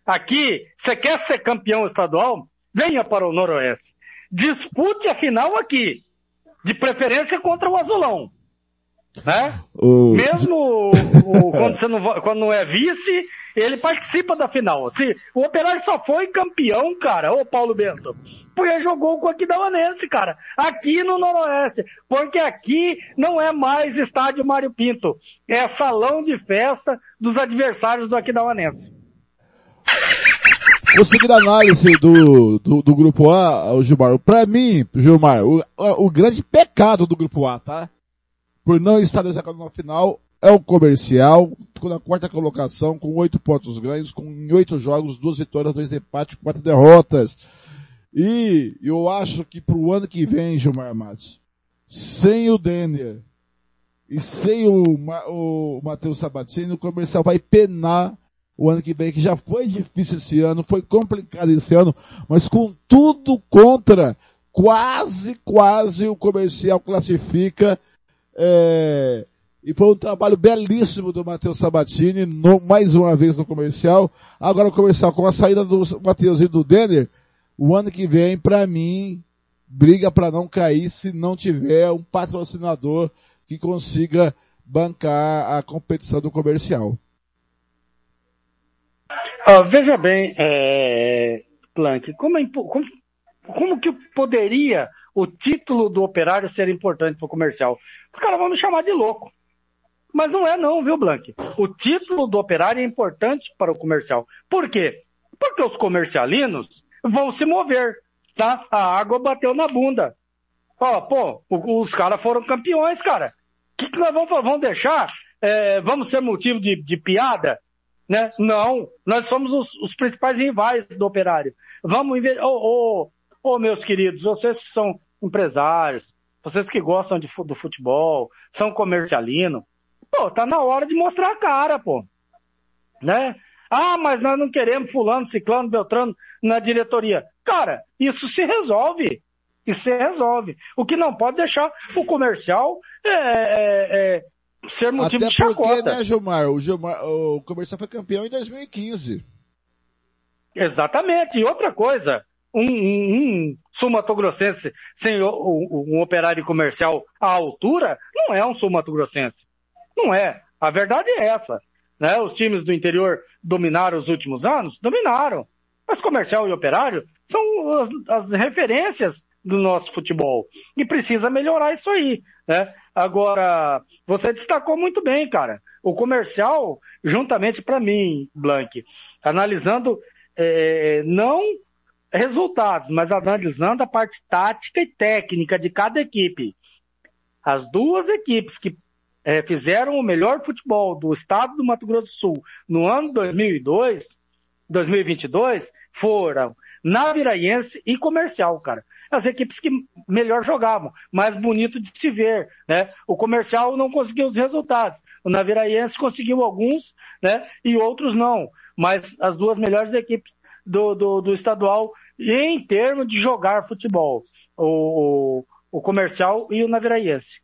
Aqui, você quer ser campeão estadual? Venha para o Noroeste. Dispute a final aqui. De preferência contra o Azulão. Né? O... Mesmo o, <laughs> quando, você não, quando não é vice, ele participa da final. Se, o Operário só foi campeão, cara, ô Paulo Bento porque jogou com o Aquidauanense, cara. Aqui no Noroeste. Porque aqui não é mais estádio Mário Pinto. É salão de festa dos adversários do Aquidauanense. Conseguindo análise do, do, do grupo A, o Gilmar, pra mim, Gilmar, o, o grande pecado do grupo A, tá? Por não estar destacado na final, é o comercial, ficou na quarta colocação, com oito pontos ganhos, com oito jogos, duas vitórias, dois empates, quatro derrotas. E eu acho que pro ano que vem, Gilmar Matos, sem o Denner e sem o, o Matheus Sabatini, o comercial vai penar o ano que vem, que já foi difícil esse ano, foi complicado esse ano, mas com tudo contra, quase, quase o comercial classifica. É, e foi um trabalho belíssimo do Matheus Sabatini, no, mais uma vez no comercial. Agora o comercial com a saída do Matheus e do Denner, o ano que vem, para mim, briga para não cair se não tiver um patrocinador que consiga bancar a competição do comercial. Uh, veja bem, é, Planck, como, é, como, como que poderia o título do operário ser importante para o comercial? Os caras vão me chamar de louco. Mas não é não, viu, Blank? O título do operário é importante para o comercial. Por quê? Porque os comercialinos vão se mover, tá? A água bateu na bunda. Ó, pô, os caras foram campeões, cara. O que, que nós vamos, vamos deixar? É, vamos ser motivo de, de piada? Né? Não, nós somos os, os, principais rivais do operário. Vamos investir. Ô, oh, oh, meus queridos, vocês que são empresários, vocês que gostam de, do futebol, são comercialinos, pô, tá na hora de mostrar a cara, pô. Né? Ah, mas nós não queremos fulano, ciclano, beltrano na diretoria. Cara, isso se resolve. Isso se resolve. O que não pode deixar o comercial é, é, é ser motivo Até de chacota. porque, né, Gilmar? O, Gilmar, o comercial foi campeão em 2015. Exatamente. E outra coisa, um, um, um sul-mato-grossense sem o, um, um operário comercial à altura não é um sul-mato-grossense. Não é. A verdade é essa. Né? Os times do interior dominaram os últimos anos? Dominaram. Mas comercial e operário são as, as referências do nosso futebol. E precisa melhorar isso aí. Né? Agora, você destacou muito bem, cara. O comercial, juntamente para mim, Blank, analisando é, não resultados, mas analisando a parte tática e técnica de cada equipe. As duas equipes que é, fizeram o melhor futebol do estado do Mato Grosso do Sul no ano 2002, 2022, foram Naviraense e Comercial, cara. As equipes que melhor jogavam, mais bonito de se ver, né? O Comercial não conseguiu os resultados. O Naviraense conseguiu alguns, né? E outros não. Mas as duas melhores equipes do, do, do estadual em termos de jogar futebol. O, o, o Comercial e o Naviraense.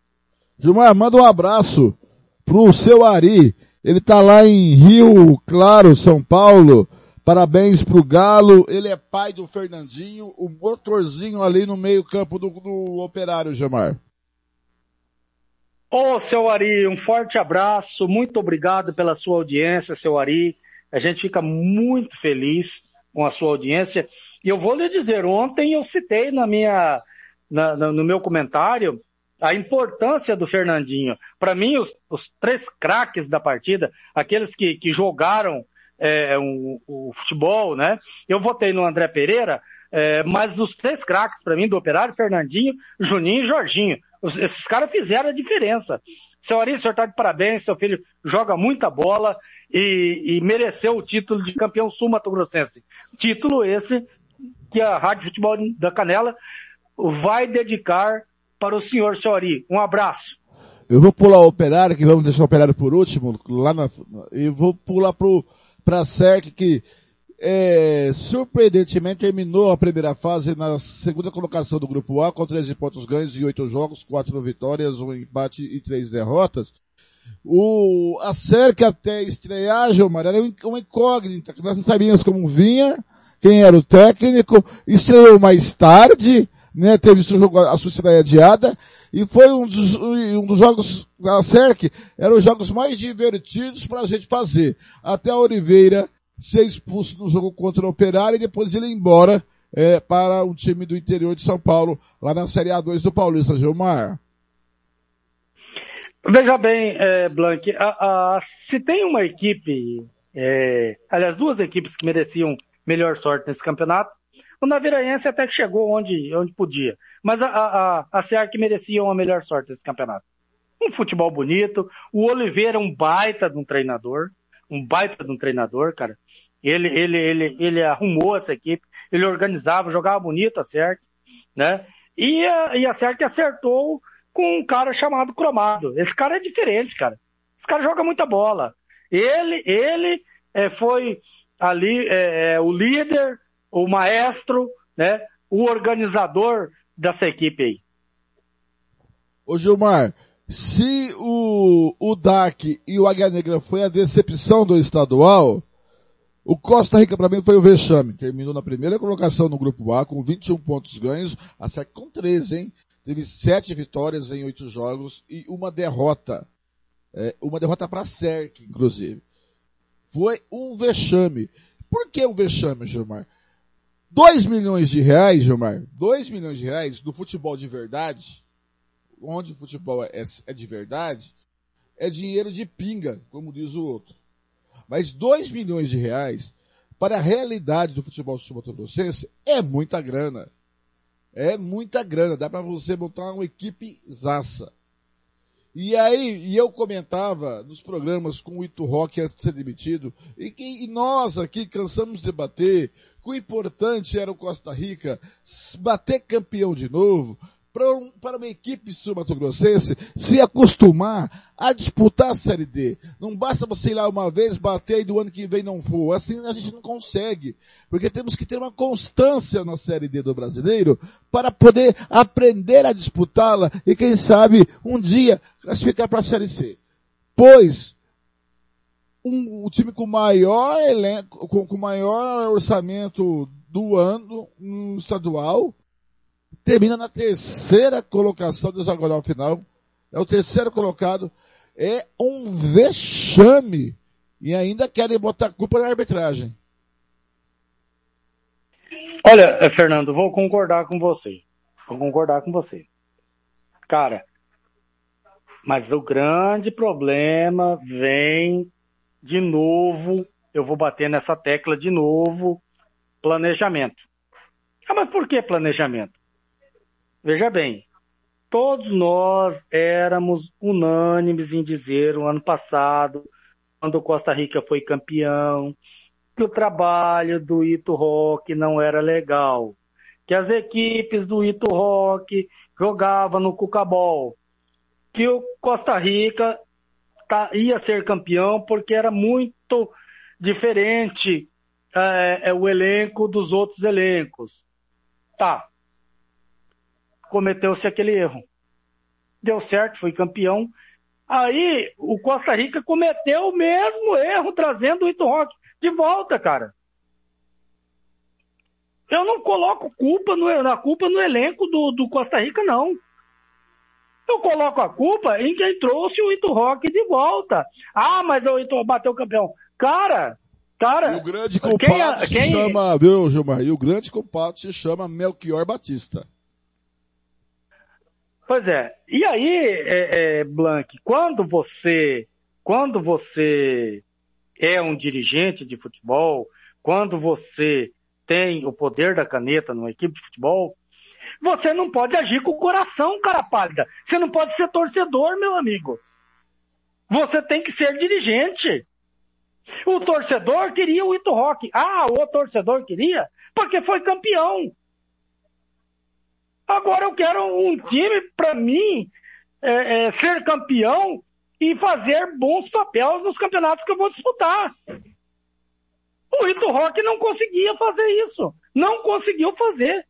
Gilmar, manda um abraço pro seu Ari. Ele tá lá em Rio Claro, São Paulo. Parabéns pro Galo. Ele é pai do Fernandinho, o motorzinho ali no meio campo do, do operário, Gilmar. Ô, oh, seu Ari, um forte abraço. Muito obrigado pela sua audiência, seu Ari. A gente fica muito feliz com a sua audiência. E eu vou lhe dizer, ontem eu citei na minha, na, no meu comentário a importância do Fernandinho. Para mim, os, os, três craques da partida, aqueles que, que jogaram é, o, o, futebol, né? Eu votei no André Pereira, é, mas os três craques para mim do Operário, Fernandinho, Juninho e Jorginho. Os, esses caras fizeram a diferença. Seu Ari, o senhor está de parabéns, seu filho joga muita bola e, e mereceu o título de campeão sul-mato-grossense. Título esse que a Rádio Futebol da Canela vai dedicar para o senhor Sori. Um abraço. Eu vou pular o operário, que vamos deixar o operário por último, lá na, e vou pular pro, pra SERC, que é, surpreendentemente terminou a primeira fase na segunda colocação do grupo A, com 13 pontos ganhos em 8 jogos, 4 vitórias, um empate e 3 derrotas. O, a SERC até estrear, Gilmar, era uma incógnita, que nós não sabíamos como vinha, quem era o técnico, estreou mais tarde, né, teve seu jogo, a sua estreia adiada, e foi um dos, um dos jogos da SERC, eram os jogos mais divertidos para a gente fazer. Até a Oliveira ser expulso no jogo contra o Operário e depois ele ir embora é, para um time do interior de São Paulo, lá na Série A2 do Paulista, Gilmar. Veja bem, é, Blank, a, a, se tem uma equipe, é, aliás, duas equipes que mereciam melhor sorte nesse campeonato. O Naviraense até que chegou onde, onde podia. Mas a, a, a SEAC merecia uma melhor sorte nesse campeonato. Um futebol bonito. O Oliveira é um baita de um treinador. Um baita de um treinador, cara. Ele, ele, ele, ele arrumou essa equipe. Ele organizava, jogava bonito a SEAC, né? E a, e a SEAC acertou com um cara chamado Cromado. Esse cara é diferente, cara. Esse cara joga muita bola. Ele, ele é, foi ali é, é, o líder, o maestro, né? O organizador dessa equipe aí. Ô Gilmar, se o, o DAC e o Águia Negra foi a decepção do estadual, o Costa Rica para mim foi o vexame. Terminou na primeira colocação no grupo A com 21 pontos ganhos, a SEC com 13, hein? Teve sete vitórias em oito jogos e uma derrota. É, uma derrota para a SERC, inclusive. Foi um vexame. Por que um vexame, Gilmar? 2 milhões de reais, Gilmar, 2 milhões de reais do futebol de verdade, onde o futebol é, é de verdade, é dinheiro de pinga, como diz o outro. Mas 2 milhões de reais para a realidade do futebol sul-mato-grossense é muita grana. É muita grana, dá para você montar uma equipe zaça. E aí, e eu comentava nos programas com o Ito Rock antes de ser demitido, e, que, e nós aqui cansamos de debater que o importante era o Costa Rica bater campeão de novo, para, um, para uma equipe sul-mato-grossense se acostumar a disputar a Série D. Não basta você ir lá uma vez, bater e do ano que vem não for. Assim a gente não consegue. Porque temos que ter uma constância na Série D do brasileiro para poder aprender a disputá-la e quem sabe um dia classificar para a Série C. Pois um, o time com maior elenco, com, com maior orçamento do ano um estadual, termina na terceira colocação do hexagonal final. É o terceiro colocado. É um vexame. E ainda querem botar culpa na arbitragem. Olha, eh, Fernando, vou concordar com você. Vou concordar com você. Cara, mas o grande problema vem de novo, eu vou bater nessa tecla de novo, planejamento. Ah, mas por que planejamento? Veja bem, todos nós éramos unânimes em dizer o ano passado, quando Costa Rica foi campeão, que o trabalho do Ito Rock não era legal, que as equipes do Ito Rock jogavam no Cucabol, que o Costa Rica tá, ia ser campeão porque era muito diferente é, é, o elenco dos outros elencos. Tá, cometeu-se aquele erro. Deu certo, foi campeão. Aí o Costa Rica cometeu o mesmo erro trazendo o Ito Rock de volta, cara. Eu não coloco culpa no, na culpa no elenco do, do Costa Rica, não. Eu coloco a culpa em quem trouxe o Ito Rock de volta. Ah, mas o Ito bateu o campeão. Cara, cara. E o grande culpado quem, se quem... chama, viu, Gilmar? E o grande culpado se chama Melchior Batista. Pois é. E aí, é, é, Blank, quando você, quando você é um dirigente de futebol, quando você tem o poder da caneta numa equipe de futebol, você não pode agir com o coração, cara pálida. Você não pode ser torcedor, meu amigo. Você tem que ser dirigente. O torcedor queria o Ito Rock. Ah, o torcedor queria porque foi campeão. Agora eu quero um time, para mim, é, é, ser campeão e fazer bons papéis nos campeonatos que eu vou disputar. O Ito Rock não conseguia fazer isso. Não conseguiu fazer.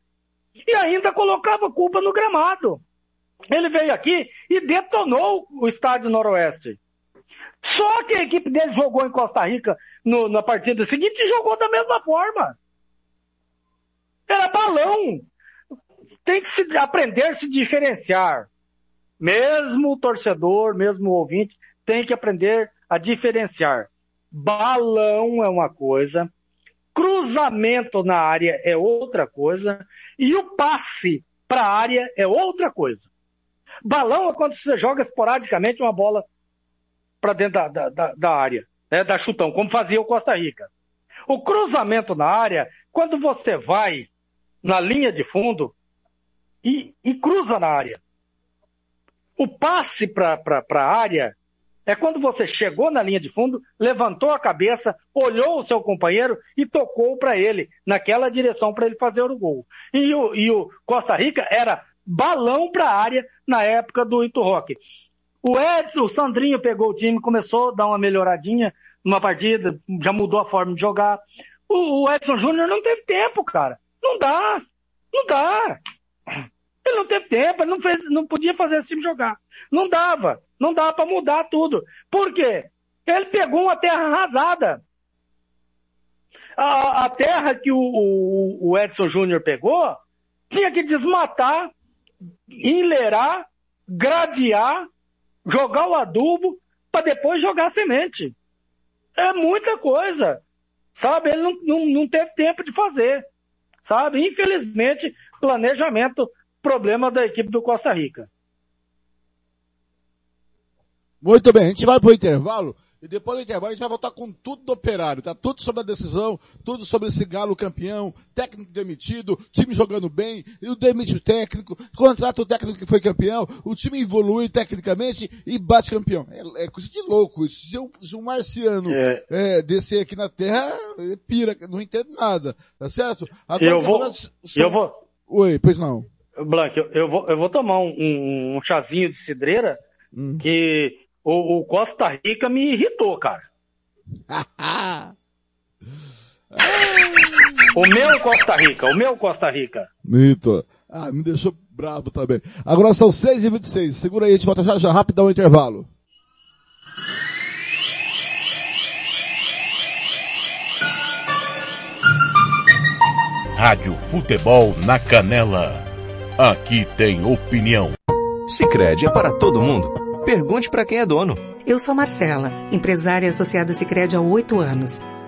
E ainda colocava culpa no gramado. Ele veio aqui e detonou o estádio Noroeste. Só que a equipe dele jogou em Costa Rica no, na partida seguinte e jogou da mesma forma. Era balão tem que se, aprender a se diferenciar. Mesmo o torcedor, mesmo o ouvinte, tem que aprender a diferenciar. Balão é uma coisa, cruzamento na área é outra coisa, e o passe para a área é outra coisa. Balão é quando você joga esporadicamente uma bola para dentro da, da, da, área, né, da chutão, como fazia o Costa Rica. O cruzamento na área, quando você vai na linha de fundo e, e cruza na área. O passe para a área é quando você chegou na linha de fundo, levantou a cabeça, olhou o seu companheiro e tocou para ele, naquela direção para ele fazer o gol. E o, e o Costa Rica era balão para a área na época do Ito Roque. O Edson, o Sandrinho pegou o time, começou a dar uma melhoradinha numa partida, já mudou a forma de jogar. O, o Edson Júnior não teve tempo, cara. Não dá. Não dá. Ele não teve tempo, ele não, fez, não podia fazer esse time jogar. Não dava. Não dava para mudar tudo. Por quê? Ele pegou uma terra arrasada. A, a terra que o, o, o Edson Júnior pegou, tinha que desmatar, enleirar, gradear, jogar o adubo, para depois jogar a semente. É muita coisa. Sabe? Ele não, não, não teve tempo de fazer. Sabe? Infelizmente, planejamento, problema da equipe do Costa Rica. Muito bem, a gente vai pro intervalo e depois do intervalo a gente vai voltar com tudo do operário, tá? Tudo sobre a decisão, tudo sobre esse galo campeão, técnico demitido, time jogando bem, e o demite o técnico, contrata o técnico que foi campeão, o time evolui tecnicamente e bate campeão. É, é coisa de louco isso. Se, eu, se um marciano É. é, descer aqui na Terra, pira, não entende nada, tá certo? Agora, Eu o vou, campeonato- eu vou, Oi, pois não. Blanc, eu, eu vou, eu vou tomar um, um- um chazinho de cidreira Hum. que o, o Costa Rica me irritou, cara. <laughs> o meu Costa Rica, o meu Costa Rica. Mito. Ah, me deixou bravo também. Agora são 6 e 26 Segura aí, a gente volta já já, rápido, dá um intervalo. Rádio Futebol na Canela. Aqui tem opinião. Sicredi é para todo mundo. Pergunte para quem é dono. Eu sou Marcela, empresária associada Sicredi há oito anos.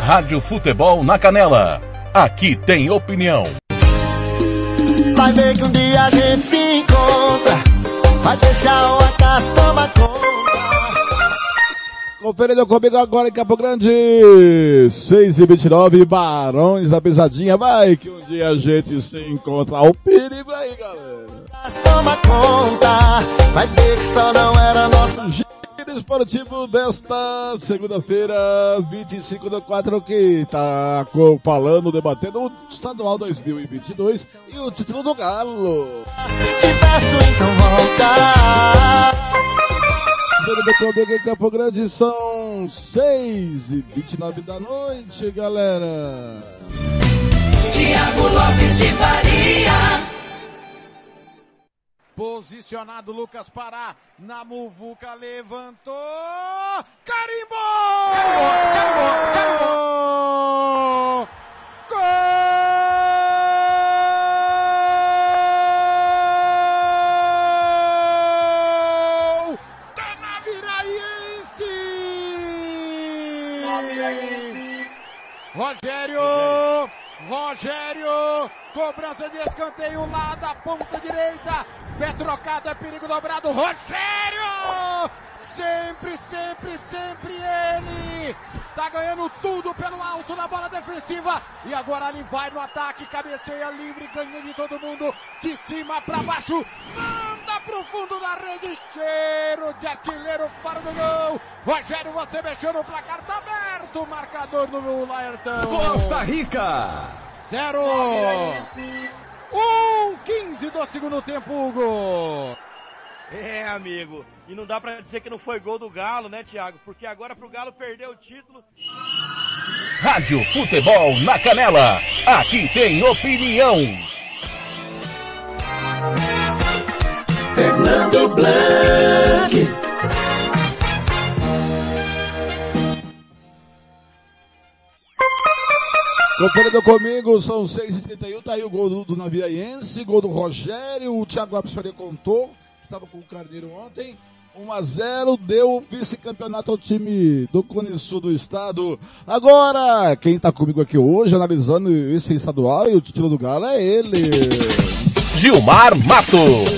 Rádio Futebol na Canela. Aqui tem opinião. Vai ver que um dia a gente se encontra. Vai deixar o acaso tomar conta. Conferindo comigo agora em Campo Grande. 6 e 29 Barões da Pisadinha. Vai que um dia a gente se encontra. O perigo aí, galera. Toma conta, vai ver que só não era nosso Giro esportivo desta segunda-feira, 25 do 4, que tá co- falando, debatendo o estadual 2022 e o título do Galo. Te peço então volta. Comigo em Campo Grande são 6 e 29 da noite, galera. Tiago Lopes de Faria. Posicionado Lucas Pará na muvuca levantou. Carimbou! Carimbou! Carimbou! Carimbou! Gol! Da Naviraense! Rogério! Rogério! Cobrança de escanteio lá da ponta direita. Pé trocado, é perigo dobrado. Rogério! Sempre, sempre, sempre ele! Tá ganhando tudo pelo alto na bola defensiva. E agora ele vai no ataque, cabeceia livre, ganha de todo mundo. De cima pra baixo. Manda pro fundo da rede. Cheiro de artilheiro fora do gol. Rogério, você mexeu no placar, tá aberto o marcador no Laertão. Costa Rica. Zero. Um 15 do segundo tempo, Hugo. É, amigo. E não dá pra dizer que não foi gol do Galo, né, Thiago? Porque agora pro Galo perder o título. Rádio Futebol na Canela. Aqui tem opinião. Fernando Blanc. Conferindo comigo, são 6h31, tá aí o gol do, do gol do Rogério, o Thiago Lopes Faria contou, estava com o Carneiro ontem. 1 a 0 deu vice-campeonato ao time do Cone Sul do estado. Agora, quem está comigo aqui hoje, analisando esse estadual e o título do Galo é ele. Gilmar Matos.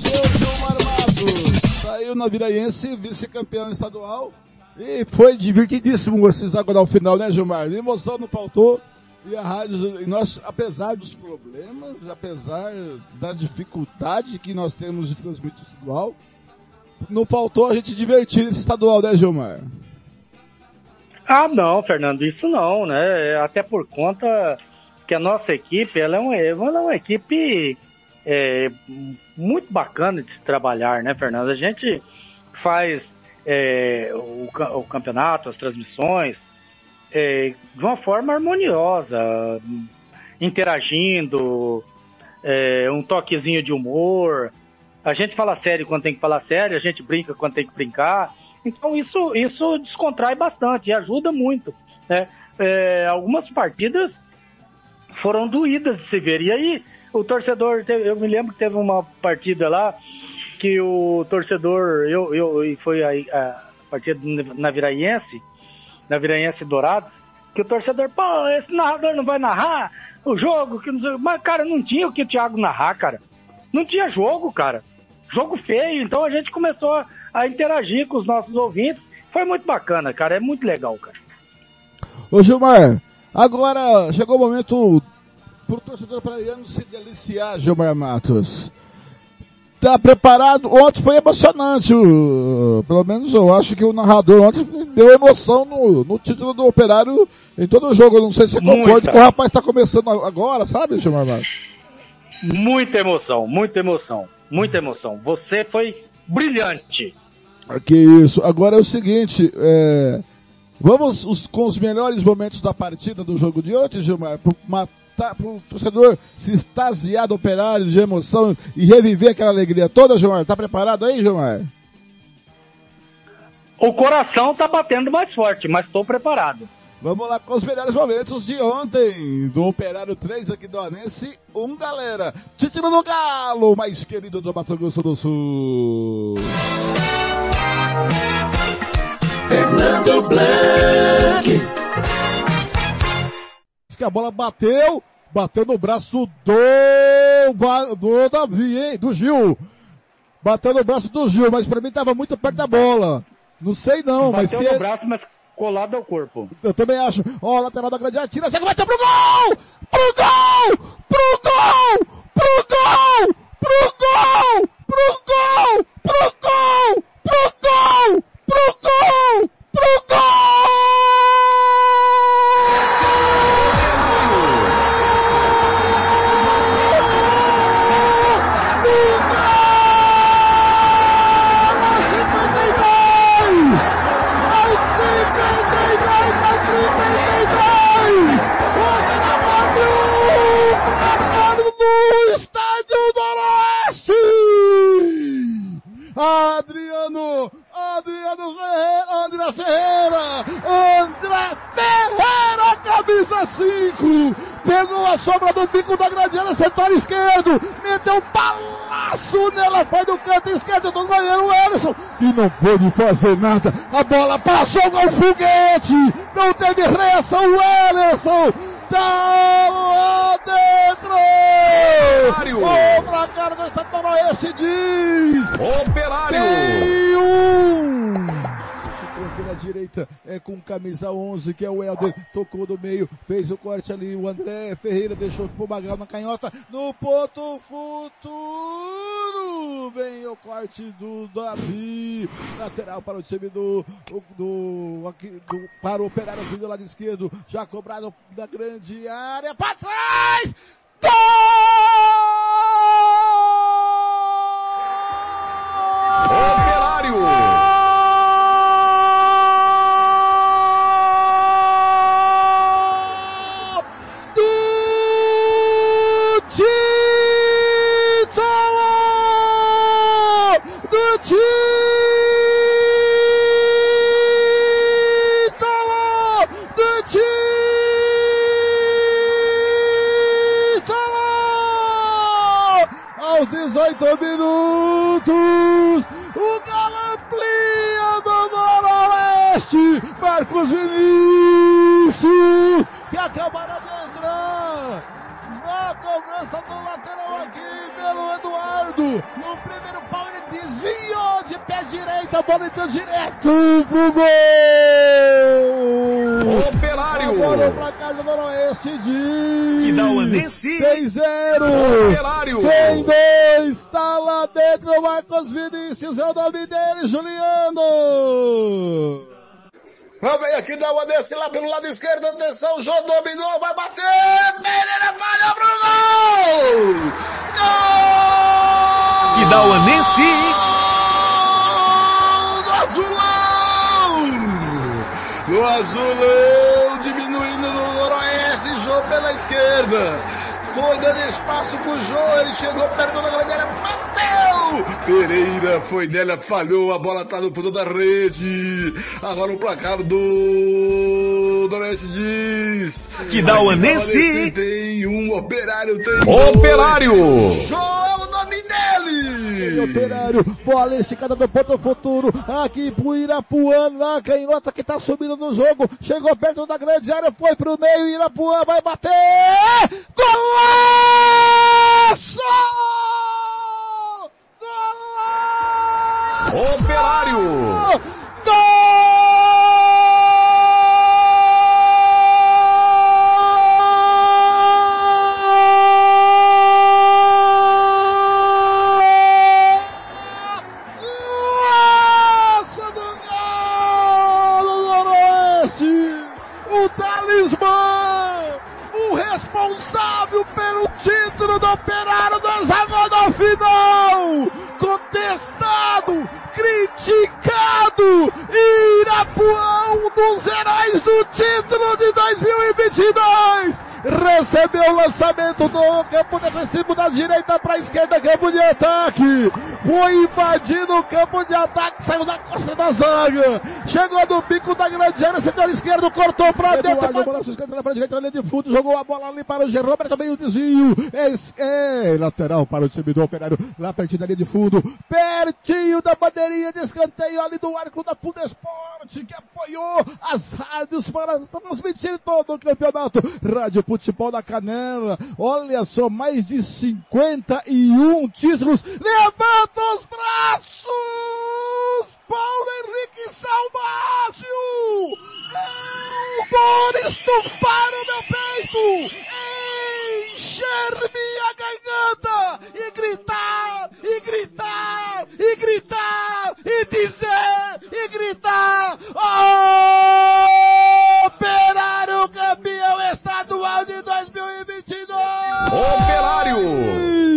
Seu Gilmar Matos. Saiu o Naviraense, vice-campeão estadual. E foi divertidíssimo esse hexagonal final, né, Gilmar? Emoção não faltou. E a rádio, e nós, apesar dos problemas, apesar da dificuldade que nós temos de transmitir estadual, não faltou a gente divertir esse estadual, né, Gilmar? Ah, não, Fernando, isso não, né? Até por conta que a nossa equipe, ela é uma, ela é uma equipe é, muito bacana de se trabalhar, né, Fernando? A gente faz é, o, o campeonato, as transmissões, é, de uma forma harmoniosa, interagindo, é, um toquezinho de humor. A gente fala sério quando tem que falar sério, a gente brinca quando tem que brincar. Então isso, isso descontrai bastante e ajuda muito. Né? É, algumas partidas foram doídas de se ver. E aí o torcedor, eu me lembro que teve uma partida lá que o torcedor, eu, eu foi a, a partida do Naviraense, Naviraense Dourados, que o torcedor, pô, esse narrador não vai narrar o jogo, que não sei, mas cara, não tinha o que o Thiago narrar, cara. Não tinha jogo, cara. Jogo feio, então a gente começou a, a interagir com os nossos ouvintes. Foi muito bacana, cara, é muito legal, cara. Ô Gilmar, agora chegou o momento pro torcedor praiano se deliciar, Gilmar Matos. Tá preparado? Ontem foi emocionante, pelo menos eu acho que o narrador ontem deu emoção no, no título do Operário em todo o jogo. Eu não sei se você concorda que o rapaz tá começando agora, sabe, Gilmar? Muita emoção, muita emoção, muita emoção. Você foi brilhante. Ah, Que isso. Agora é o seguinte, é, vamos os- com os melhores momentos da partida do jogo de ontem, Gilmar, para o torcedor se extasiar do operário de emoção e reviver aquela alegria toda, Gilmar. Tá preparado aí, Gilmar? O coração tá batendo mais forte, mas estou preparado. Vamos lá com os melhores momentos de ontem, do Operário 3 aqui do Anense 1, galera. Título do Galo, mais querido do Mato Grosso do Sul. Fernando Blanc. Acho que a bola bateu, bateu no braço do, do Davi, hein? Do Gil. Bateu no braço do Gil, mas pra mim tava muito perto da bola. Não sei não, mas Bateu se no é- braço, mas colado ao corpo. eu também acho. Ó, lateral da grande área, tira, chega, bateu pro gol! Pro gol! Pro gol! Pro gol! Pro gol! Pro gol! Pro gol! Pro gol! Pro gol! Pro no André Ferreira, André Ferreira, camisa 5, pegou a sobra do bico da grande área, setor esquerdo, meteu um balaço nela, foi do canto esquerdo do goleiro Ellison, e não pôde fazer nada, a bola passou com o foguete, não teve reação o Ellison, tá lá dentro! O placar do Estado Noroeste diz... Operário! Tem um! Na direita, é com camisa 11, que é o Helder, tocou do meio, fez o corte ali, o André Ferreira deixou pro Magal na canhota, no ponto futuro, vem o corte do Davi, lateral para o time do, do, aqui, do para o operário aqui do lado esquerdo, já cobrado da grande área, para trás, Operário! A bola entrou direto pro gol! Operário! A bola pra casa do Noroeste de... Quidauanense! 6-0! Operário! Tem dois, tá lá dentro, Marcos Vinícius é o nome dele, Juliano! Vem aqui da uma desse lá pelo lado esquerdo, atenção, João dominou, vai bater, Pereira falhou pro gol! Gol! Quidauanense! do No azulão, diminuindo no noroeste, João pela esquerda. Foi dando espaço pro João, ele chegou perto da grande área, bateu! Pereira foi nela, falhou, a bola tá no fundo da rede. Agora o placar do Noroeste diz. Quidauanense. Tem um, Operário tem Operário. dois. João Operário, bola esticada do ponto futuro, aqui pro Irapuã, na canhota que tá subindo no jogo, chegou perto da grande área, foi pro meio, Irapuã vai bater! Golaço! Golaço! Operário! Nossa do título de 2022! Recebeu o lançamento do campo defensivo da direita para a esquerda, campo de ataque. Foi invadindo o campo de ataque, saiu da costa da zaga. Chegou no bico da grande área, setor esquerdo, cortou para dentro. A bola se escanteia para a direita, linha de fundo, jogou a bola ali para o Gerômetro, também o desvio. É, é lateral para o time do Operário, lá pertinho da linha de fundo, pertinho da bandeirinha de escanteio ali do arco da Esporte, que apoiou as rádios para transmitir todo o campeonato. Rádio Futebol da Canela. Olha só, mais de 51 títulos. Levanta os braços! Paulo Henrique sai! Dalmácio! O Boris para o meu peito! Encher-me a garganta! E gritar! E gritar! E gritar! E dizer! E gritar! Operário campeão estadual de 2022! Operário!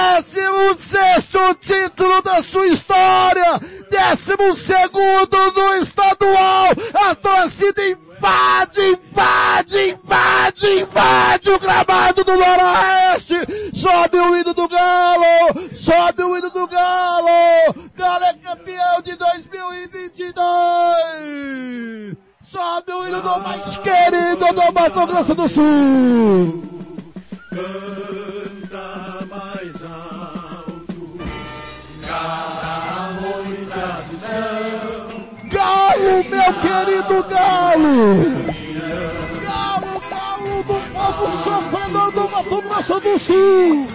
Décimo sexto título da sua história! Décimo segundo no estadual! A torcida invade, invade, invade, invade o gramado do Noroeste! Sobe o hino do Galo! Sobe o hino do Galo! Galo é campeão de 2022! Sobe o hino do mais querido do Mato Grosso do Sul! Mais alto, canta muito tradição. Galo, meu querido Galo! Galo, Galo do povo sofredor do Mato Grosso do Sul!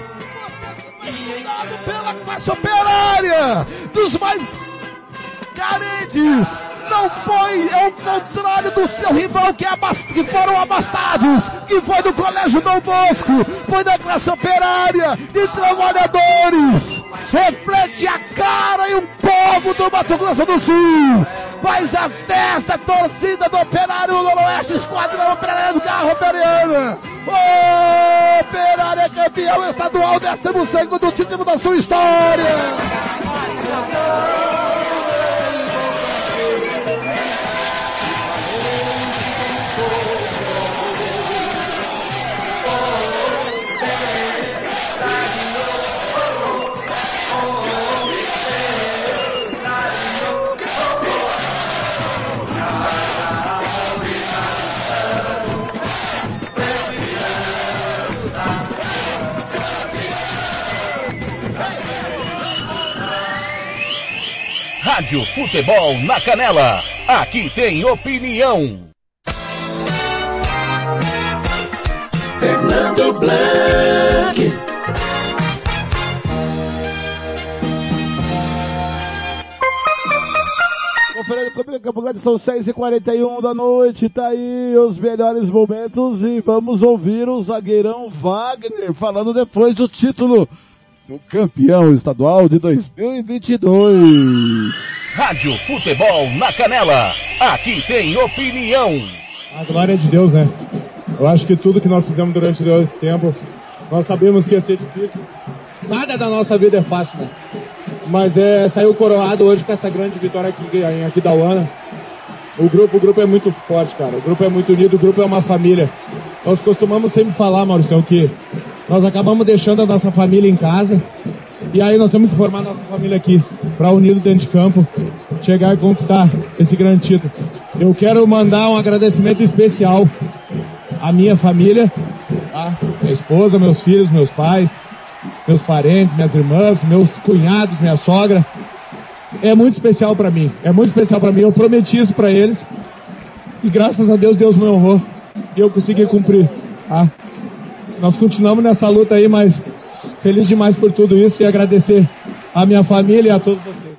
Você que foi pela classe operária, dos mais carentes! Não põe, é o contrário do seu rival que, abas, que foram abastados, que foi do Colégio Dom Bosco, foi da classe operária, de trabalhadores, reflete a cara e um povo do Mato Grosso do Sul, faz a festa, torcida do Operário Noroeste, Esquadrão Operário do Carro Operiana, o Operário é campeão estadual, 12 segundo título da sua história! Rádio Futebol na Canela. Aqui tem opinião. Fernando Blanc. Conferindo comigo, Campo Grande, são 6h41 da noite, tá aí os melhores momentos e vamos ouvir o zagueirão Wagner falando depois do título do campeão estadual de 2022. Rádio Futebol na Canela. Aqui tem opinião. A glória é de Deus, né? Eu acho que tudo que nós fizemos durante todo esse tempo, nós sabemos que ia ser difícil. Nada da nossa vida é fácil, né? Mas é, saiu coroado hoje com essa grande vitória aqui em Aquidauana. O grupo, o grupo é muito forte, cara. O grupo é muito unido, o grupo é uma família. Nós costumamos sempre falar, Maurício, que nós acabamos deixando a nossa família em casa e aí nós temos que formar nossa família aqui, para unido dentro de campo, chegar e conquistar esse grande título. Eu quero mandar um agradecimento especial à minha família, tá? minha esposa, meus filhos, meus pais, meus parentes, minhas irmãs, meus cunhados, minha sogra. É muito especial para mim, é muito especial para mim. Eu prometi isso para eles e graças a Deus Deus me honrou e eu consegui cumprir. Tá? Nós continuamos nessa luta aí, mas feliz demais por tudo isso e agradecer a minha família e a todos vocês.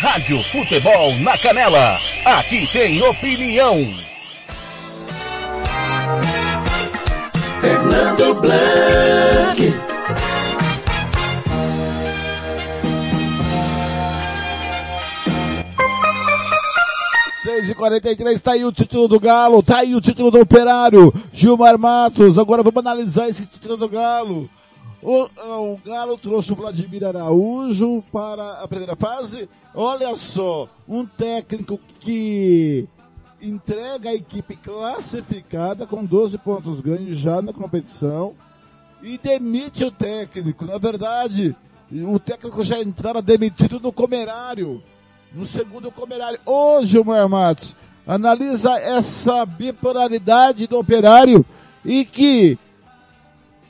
Rádio Futebol na Canela. Aqui tem opinião. Fernando Blanc. Seis e 43 tá aí o título do Galo, tá aí o título do Operário, Gilmar Matos. Agora vamos analisar esse título do Galo. O, o Galo trouxe o Vladimir Araújo para a primeira fase. Olha só, um técnico que entrega a equipe classificada com 12 pontos ganhos já na competição e demite o técnico. Na verdade, o técnico já entrara demitido no comerário, no segundo comerário. Hoje, o Matos analisa essa bipolaridade do operário e que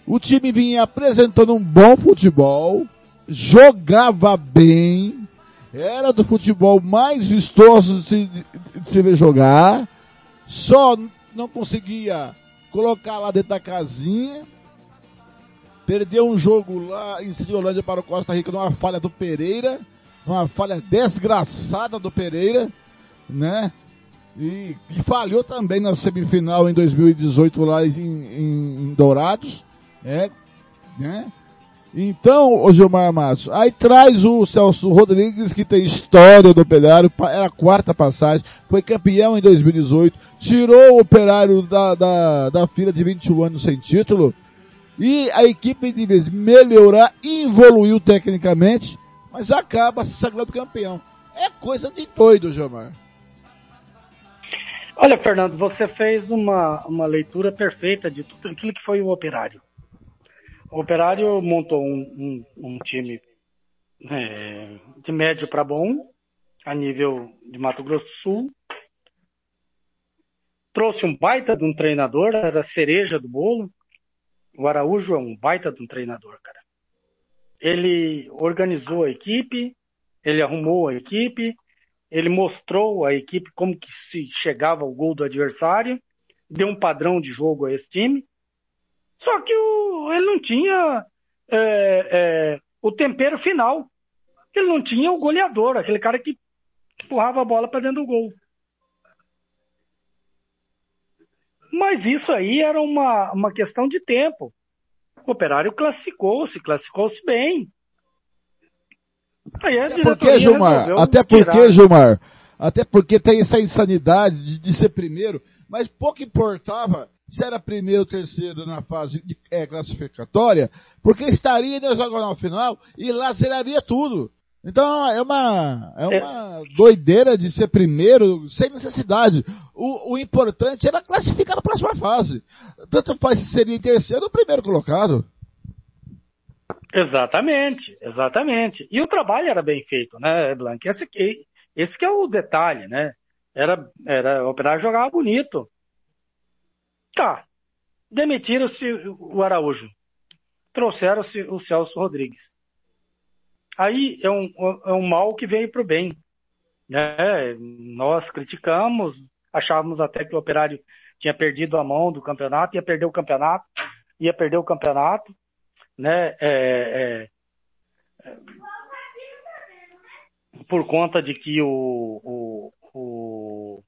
o time vinha apresentando um bom futebol, jogava bem, era do futebol mais vistoso de se, de se ver jogar, só não conseguia colocar lá dentro da casinha, perdeu um jogo lá em Cidolândia para o Costa Rica numa falha do Pereira, uma falha desgraçada do Pereira, né? E que falhou também na semifinal em 2018 lá em, em, Dourados, é, né? Então, o Gilmar Matos, aí traz o Celso Rodrigues, que tem história do Operário, era a quarta passagem, foi campeão em 2018, tirou o Operário da, da, da fila de 21 anos sem título, e a equipe, de vez melhorar, evoluiu tecnicamente, mas acaba se sagrando campeão. É coisa de doido, Gilmar. Olha, Fernando, você fez uma, uma leitura perfeita de tudo aquilo que foi o Operário. O Operário montou um, um, um time é, de médio para bom, a nível de Mato Grosso do Sul. Trouxe um baita de um treinador, era a cereja do bolo. O Araújo é um baita de um treinador, cara. Ele organizou a equipe, ele arrumou a equipe, ele mostrou a equipe como que se chegava ao gol do adversário, deu um padrão de jogo a esse time. Só que o, ele não tinha é, é, o tempero final. Ele não tinha o goleador, aquele cara que empurrava a bola para dentro do gol. Mas isso aí era uma, uma questão de tempo. O operário classificou-se, classificou-se bem. Aí a até porque, Gilmar, até porque, tirar. Gilmar, até porque tem essa insanidade de, de ser primeiro, mas pouco importava se era primeiro ou terceiro na fase de, é, classificatória, porque estaria no jogo final e lá zeraria tudo. Então é uma, é uma é. doideira de ser primeiro sem necessidade. O, o importante era classificar na próxima fase. Tanto faz se seria em terceiro ou primeiro colocado. Exatamente, exatamente. E o trabalho era bem feito, né, Blanc? Esse, esse que é o detalhe, né? Era, era operar jogar bonito. Tá. Demitiram-se o Araújo. Trouxeram-se o Celso Rodrigues. Aí é um, é um mal que veio para o bem. Né? Nós criticamos, achávamos até que o Operário tinha perdido a mão do campeonato, ia perder o campeonato, ia perder o campeonato, né? É, é, por conta de que o, o, o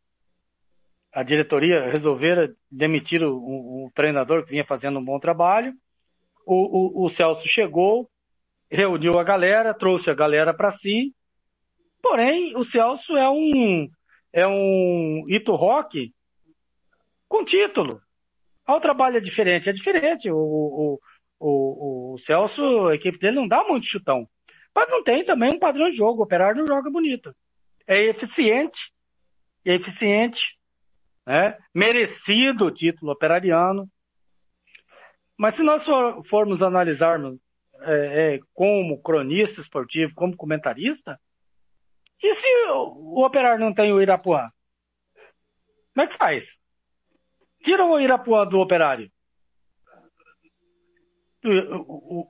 a diretoria resolvera demitir o, o, o, treinador que vinha fazendo um bom trabalho. O, o, o Celso chegou, reuniu a galera, trouxe a galera para si. Porém, o Celso é um é um Ito Rock com título. O trabalho é diferente, é diferente. O, o, o, o Celso, a equipe dele não dá muito chutão. Mas não tem também um padrão de jogo. O operário não joga bonito. É eficiente. É eficiente né? merecido o título operariano. Mas se nós for, formos analisarmos é, é, como cronista esportivo, como comentarista, e se o, o operário não tem o Irapuã? Como é que faz? Tira o Irapuã do operário.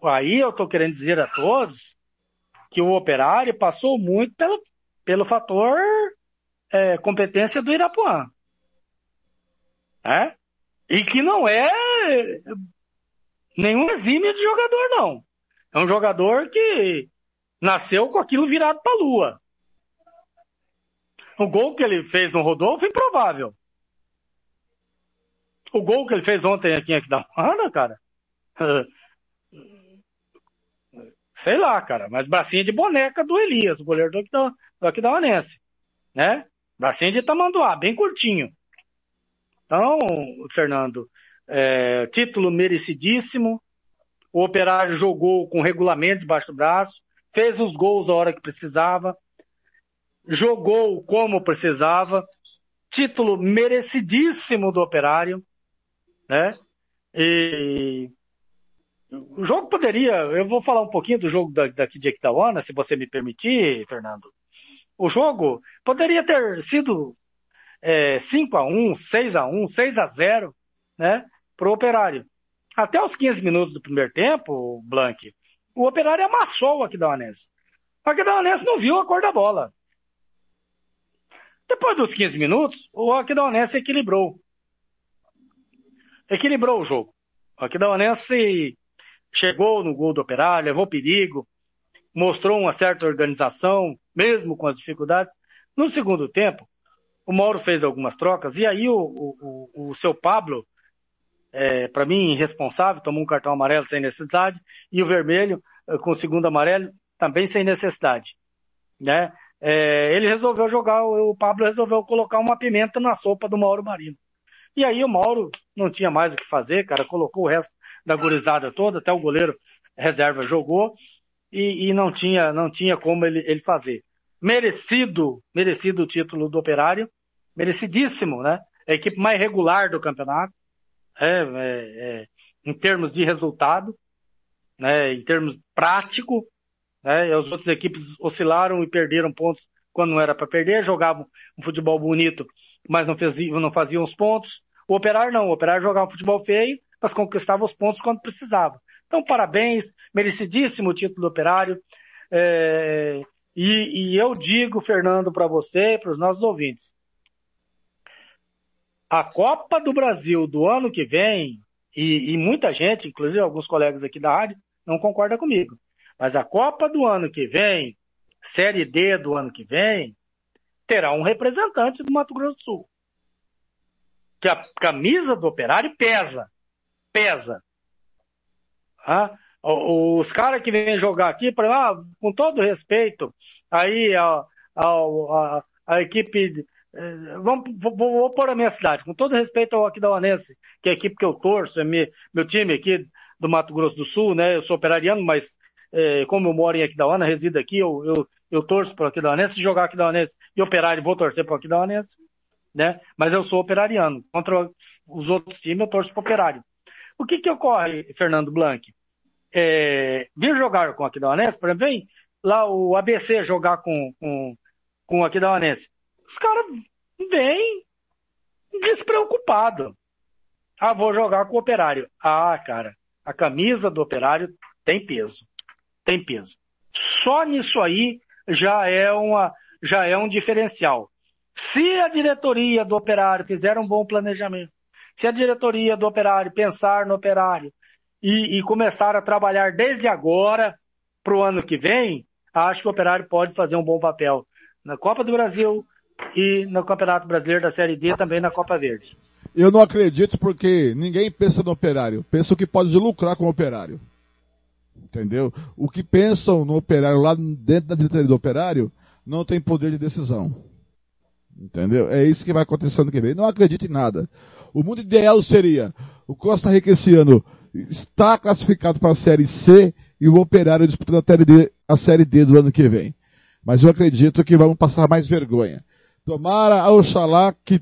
Aí eu estou querendo dizer a todos que o operário passou muito pelo, pelo fator é, competência do Irapuã. Né? E que não é nenhum exímio de jogador, não. É um jogador que nasceu com aquilo virado para a lua. O gol que ele fez no Rodolfo é improvável. O gol que ele fez ontem aqui em Aquidauana, cara. <laughs> Sei lá, cara, mas bracinho de boneca do Elias, o goleiro do Aquidauanense. Né? Bracinho de tamanduá, bem curtinho. Então, Fernando, é, título merecidíssimo. O Operário jogou com regulamento debaixo do braço, fez os gols a hora que precisava, jogou como precisava. Título merecidíssimo do Operário, né? E o jogo poderia, eu vou falar um pouquinho do jogo daqui de Equitawana, se você me permitir, Fernando. O jogo poderia ter sido é, 5 a 1 6 a 1 6 a 0 né, para o Operário. Até os 15 minutos do primeiro tempo, Blank, o Operário amassou o Aquidauanense. O Aquidauanense não viu a cor da bola. Depois dos 15 minutos, o Aquidauanense equilibrou. Equilibrou o jogo. O Aquidauanense chegou no gol do Operário, levou perigo. mostrou uma certa organização, mesmo com as dificuldades. No segundo tempo, o Mauro fez algumas trocas e aí o, o, o, o seu Pablo, é, para mim, irresponsável, tomou um cartão amarelo sem necessidade e o vermelho eh, com o segundo amarelo também sem necessidade, né? É, ele resolveu jogar, o Pablo resolveu colocar uma pimenta na sopa do Mauro Marino. E aí o Mauro não tinha mais o que fazer, cara, colocou o resto da gurizada toda, até o goleiro reserva jogou e, e não tinha não tinha como ele, ele fazer. Merecido, merecido o título do Operário, merecidíssimo, né? A equipe mais regular do campeonato, é, é, é, em termos de resultado, né? Em termos prático, né? As outras equipes oscilaram e perderam pontos quando não era para perder, jogavam um futebol bonito, mas não faziam, não faziam os pontos. O Operário não, o Operário jogava um futebol feio, mas conquistava os pontos quando precisava. Então, parabéns, merecidíssimo o título do Operário. É, e, e eu digo, Fernando, para você e para os nossos ouvintes, a Copa do Brasil do ano que vem, e, e, muita gente, inclusive alguns colegas aqui da rádio, não concorda comigo. Mas a Copa do ano que vem, Série D do ano que vem, terá um representante do Mato Grosso do Sul. Que a camisa do operário pesa. Pesa. Ah, os caras que vêm jogar aqui, para ah, com todo respeito, aí a, a equipe. Eh, vamos, vou, vou, pôr a minha cidade, com todo respeito ao Aquidauanense, que é a equipe que eu torço, é meu, time aqui do Mato Grosso do Sul, né? Eu sou operariano, mas eh, como eu moro em Aquidauana, resido aqui, eu, eu, eu torço para o Aquidauanense. Se jogar Aquidauanense e operário, vou torcer para o Aquidauanense, né? Mas eu sou operariano. Contra os outros times, eu torço para o operário. O que que ocorre, Fernando Blanc? é, vir jogar com o Aquidauanense, por exemplo, vem lá o ABC jogar com, com, com o Aquidauanense. Os caras vêm despreocupados. Ah, vou jogar com o Operário. Ah, cara, a camisa do Operário tem peso. Tem peso. Só nisso aí já é uma, já é um diferencial. Se a diretoria do Operário fizer um bom planejamento, se a diretoria do Operário pensar no Operário, e, e começar a trabalhar desde agora para o ano que vem, acho que o Operário pode fazer um bom papel na Copa do Brasil e no Campeonato Brasileiro da Série D também na Copa Verde. Eu não acredito porque ninguém pensa no operário. Pensa o que pode lucrar com o operário. Entendeu? O que pensam no operário lá dentro da diretoria do operário não tem poder de decisão. Entendeu? É isso que vai acontecer ano que vem. Não acredito em nada. O mundo ideal seria o Costa Rica esse ano está classificado para a Série C e o Operário disputando a série, D, a série D do ano que vem. Mas eu acredito que vamos passar mais vergonha. Tomara, oxalá, que,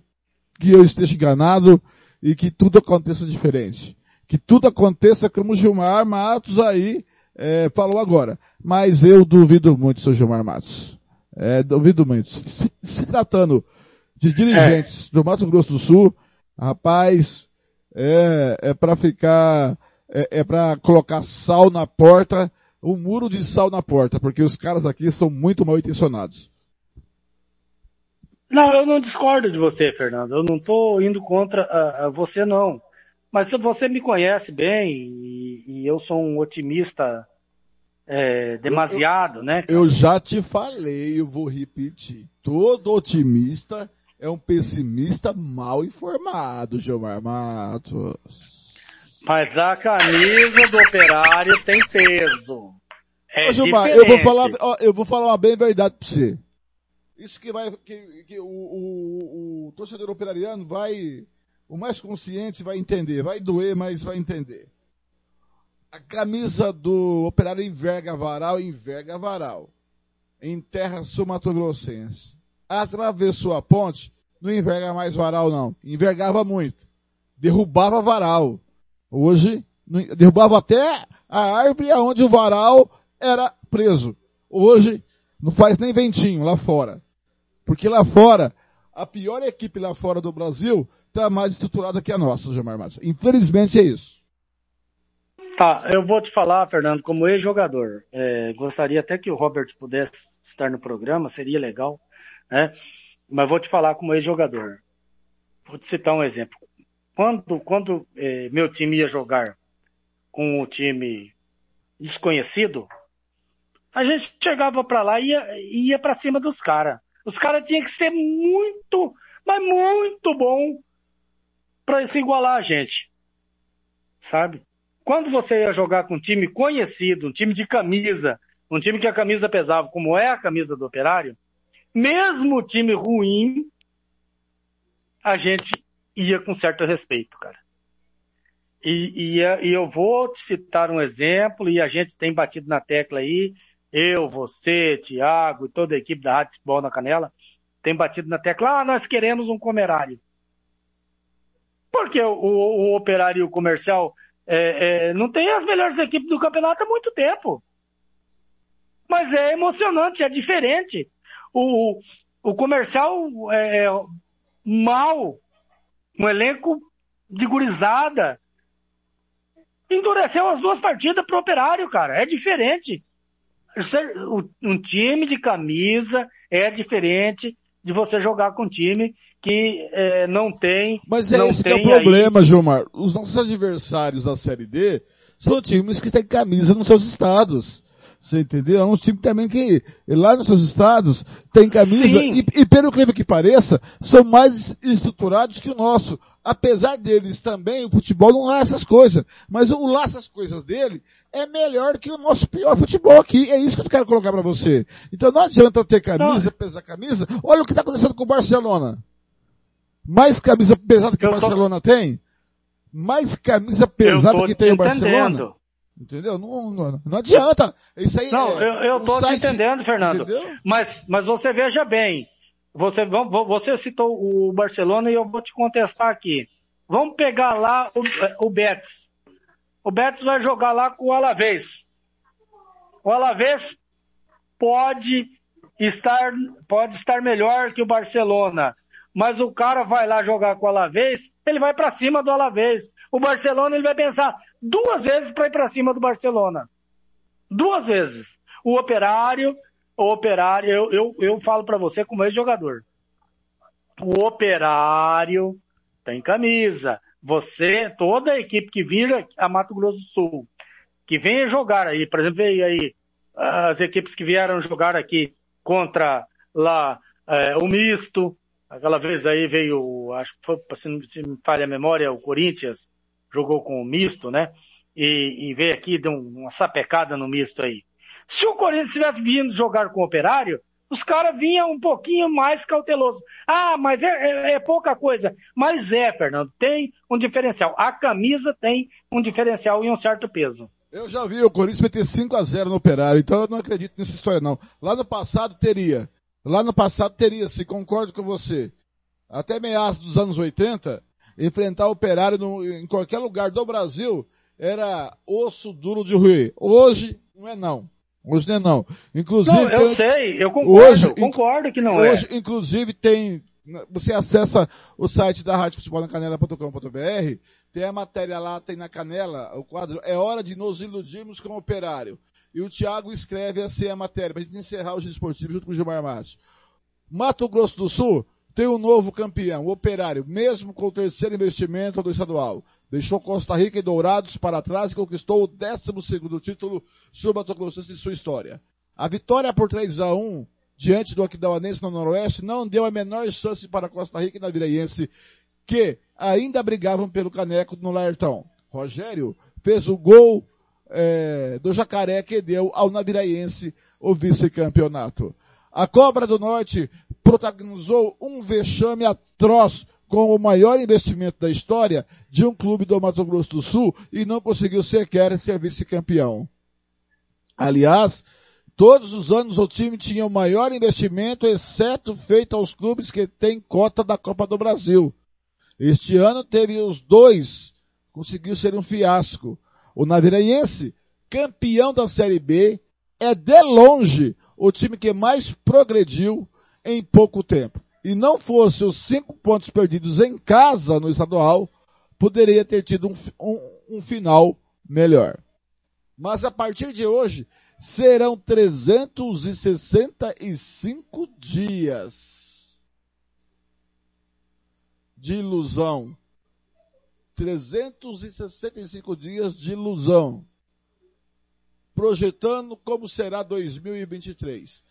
que eu esteja enganado e que tudo aconteça diferente. Que tudo aconteça como o Gilmar Matos aí é, falou agora. Mas eu duvido muito, seu Gilmar Matos. É, duvido muito. Se, se tratando de dirigentes é. do Mato Grosso do Sul, rapaz, é, é para ficar, é, é para colocar sal na porta, um muro de sal na porta, porque os caras aqui são muito mal intencionados. Não, eu não discordo de você, Fernando. Eu não estou indo contra uh, uh, você, não. Mas se você me conhece bem e, e eu sou um otimista é, demasiado, eu, né? Eu já te falei, eu vou repetir. Todo otimista é um pessimista mal informado, Gilmar Matos. Mas a camisa do operário tem peso. É Ô, Gilmar, eu vou falar, ó, eu vou falar uma bem verdade pra você. Isso que vai, que, que o, o, o torcedor operariano vai, o mais consciente vai entender, vai doer, mas vai entender. A camisa do operário enverga varal, enverga varal. Em terra sul-mato-grossense atravessou a ponte, não enverga mais varal não. Envergava muito. Derrubava varal. Hoje, derrubava até a árvore aonde o varal era preso. Hoje, não faz nem ventinho lá fora. Porque lá fora, a pior equipe lá fora do Brasil está mais estruturada que a nossa, Gilmar Matos. Infelizmente é isso. Tá, eu vou te falar, Fernando, como ex-jogador. É, gostaria até que o Robert pudesse estar no programa, seria legal né? Mas vou te falar como ex-jogador. Vou te citar um exemplo. Quando, quando eh, meu time ia jogar com o time desconhecido, A gente chegava pra lá e ia, ia pra cima dos caras. Os caras tinham que ser muito, mas muito bom pra se igualar a gente. Sabe? Quando você ia jogar com um time conhecido, um time de camisa, um time que a camisa pesava, como é a camisa do operário, mesmo time ruim, a gente ia com certo respeito, cara. E, e, e, eu vou te citar um exemplo, e a gente tem batido na tecla aí, eu, você, Tiago e toda a equipe da Rádio Futebol na Canela, tem batido na tecla, ah, nós queremos um comerário. Porque o, o, o operário e o comercial é, é, não tem as melhores equipes do campeonato há muito tempo. Mas é emocionante, é diferente. O, o comercial é mal, um elenco de gurizada. Endureceu as duas partidas pro operário, cara. É diferente. Um time de camisa é diferente de você jogar com um time que é, não tem. Mas é não esse que tem é o problema, aí... Gilmar. Os nossos adversários da Série D são times que têm camisa nos seus estados. Você entendeu? É um time também que lá nos seus estados tem camisa e, e, pelo incrível que pareça, são mais estruturados que o nosso. Apesar deles também, o futebol não lá essas coisas. Mas o lá essas coisas dele é melhor que o nosso pior futebol aqui. É isso que eu quero colocar para você. Então não adianta ter camisa, não. pesar camisa. Olha o que está acontecendo com o Barcelona. Mais camisa pesada que eu o Barcelona tô... tem? Mais camisa pesada que tem o Barcelona? Entendeu? Não, não, não, adianta. Isso aí Não, é, eu, eu tô site, te entendendo, Fernando. Entendeu? Mas, mas você veja bem. Você, você citou o Barcelona e eu vou te contestar aqui. Vamos pegar lá o, o Betis. O Betis vai jogar lá com o Alavés. O Alavés pode estar, pode estar melhor que o Barcelona mas o cara vai lá jogar com o Alavés, ele vai para cima do Alavés. O Barcelona ele vai pensar duas vezes para ir para cima do Barcelona. Duas vezes. O operário, o operário, eu, eu, eu falo para você como ex-jogador. O operário tem camisa. Você, toda a equipe que vira a Mato Grosso do Sul, que venha jogar aí, por exemplo, veio aí as equipes que vieram jogar aqui contra lá é, o misto, Aquela vez aí veio, acho que foi, se me falha a memória, o Corinthians jogou com o misto, né? E, e veio aqui, deu uma sapecada no misto aí. Se o Corinthians tivesse vindo jogar com o Operário, os caras vinham um pouquinho mais cauteloso. Ah, mas é, é, é, pouca coisa. Mas é, Fernando, tem um diferencial. A camisa tem um diferencial e um certo peso. Eu já vi o Corinthians meter 5 a 0 no Operário, então eu não acredito nessa história não. Lá no passado teria Lá no passado teria, se concordo com você, até meados dos anos 80, enfrentar o operário no, em qualquer lugar do Brasil era osso duro de ruir. Hoje não é não. Hoje não é não. Inclusive. Não, eu tem, sei, eu concordo, hoje, concordo que não hoje, é. inclusive, tem. Você acessa o site da Rádio Futebol na Canela.com.br, tem a matéria lá, tem na canela, o quadro É hora de nos iludirmos com o operário. E o Thiago escreve assim a matéria, para a gente encerrar o giro esportivo junto com o Gilmar Matos. Mato Grosso do Sul tem um novo campeão, o Operário, mesmo com o terceiro investimento do estadual. Deixou Costa Rica e Dourados para trás e conquistou o 12 título Grosso em sua história. A vitória por 3 a 1 diante do Aquidauanense no Noroeste não deu a menor chance para Costa Rica e Naviraense, que ainda brigavam pelo caneco no Laertão. Rogério fez o gol é, do Jacaré que deu ao Naviraense o vice-campeonato. A Cobra do Norte protagonizou um vexame atroz com o maior investimento da história de um clube do Mato Grosso do Sul e não conseguiu sequer ser vice-campeão. Aliás, todos os anos o time tinha o maior investimento, exceto feito aos clubes que têm cota da Copa do Brasil. Este ano teve os dois, conseguiu ser um fiasco. O Naviraense, campeão da Série B, é de longe o time que mais progrediu em pouco tempo. E não fosse os cinco pontos perdidos em casa no estadual, poderia ter tido um, um, um final melhor. Mas a partir de hoje, serão 365 dias de ilusão 365 dias de ilusão. projetando como será 2023.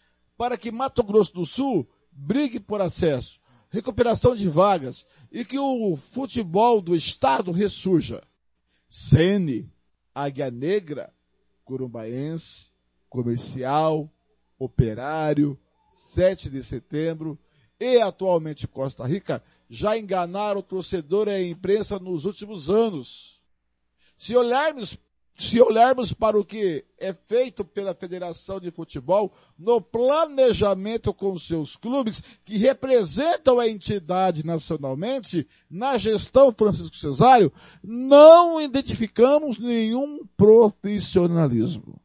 Para que Mato Grosso do Sul brigue por acesso, recuperação de vagas e que o futebol do estado ressurja. Sene, Águia Negra, Curumbaense, Comercial, Operário, 7 de setembro e atualmente Costa Rica já enganaram o torcedor e a imprensa nos últimos anos. Se olharmos, se olharmos para o que é feito pela Federação de Futebol no planejamento com seus clubes que representam a entidade nacionalmente, na gestão Francisco Cesário, não identificamos nenhum profissionalismo.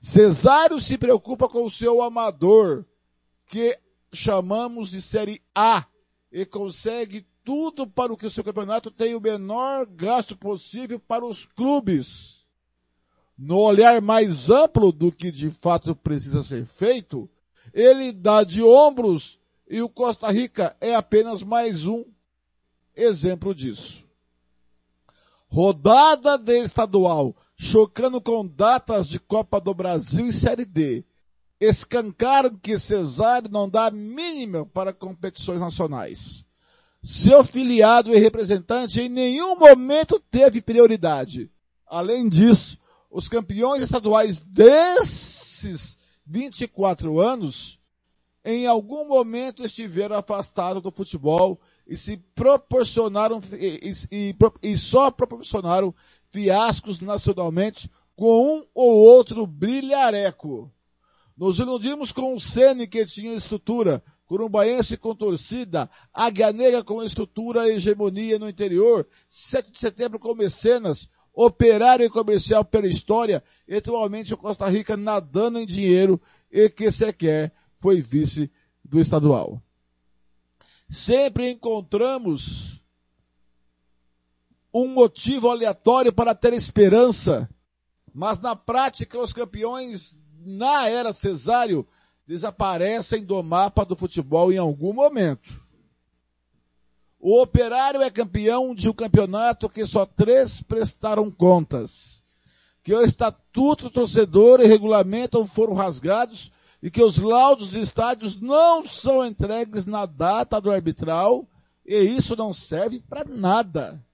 Cesário se preocupa com o seu amador, que chamamos de Série A, e consegue tudo para o que o seu campeonato tenha o menor gasto possível para os clubes. No olhar mais amplo do que de fato precisa ser feito, ele dá de ombros e o Costa Rica é apenas mais um exemplo disso. Rodada de estadual chocando com datas de Copa do Brasil e Série D. Escancaram que Cesário não dá mínima para competições nacionais. Seu filiado e representante em nenhum momento teve prioridade. Além disso, os campeões estaduais desses 24 anos, em algum momento estiveram afastados do futebol e se proporcionaram e, e, e só proporcionaram fiascos nacionalmente com um ou outro brilhareco. Nos iludimos com o Sene que tinha estrutura, Curumbaense com torcida, Águia Negra com estrutura e hegemonia no interior, 7 de setembro com mecenas, operário e comercial pela história, e atualmente o Costa Rica nadando em dinheiro e que sequer foi vice do estadual. Sempre encontramos um motivo aleatório para ter esperança. Mas na prática, os campeões na era Cesário desaparecem do mapa do futebol em algum momento. O Operário é campeão de um campeonato que só três prestaram contas. Que o estatuto torcedor e regulamento foram rasgados e que os laudos de estádios não são entregues na data do arbitral e isso não serve para nada.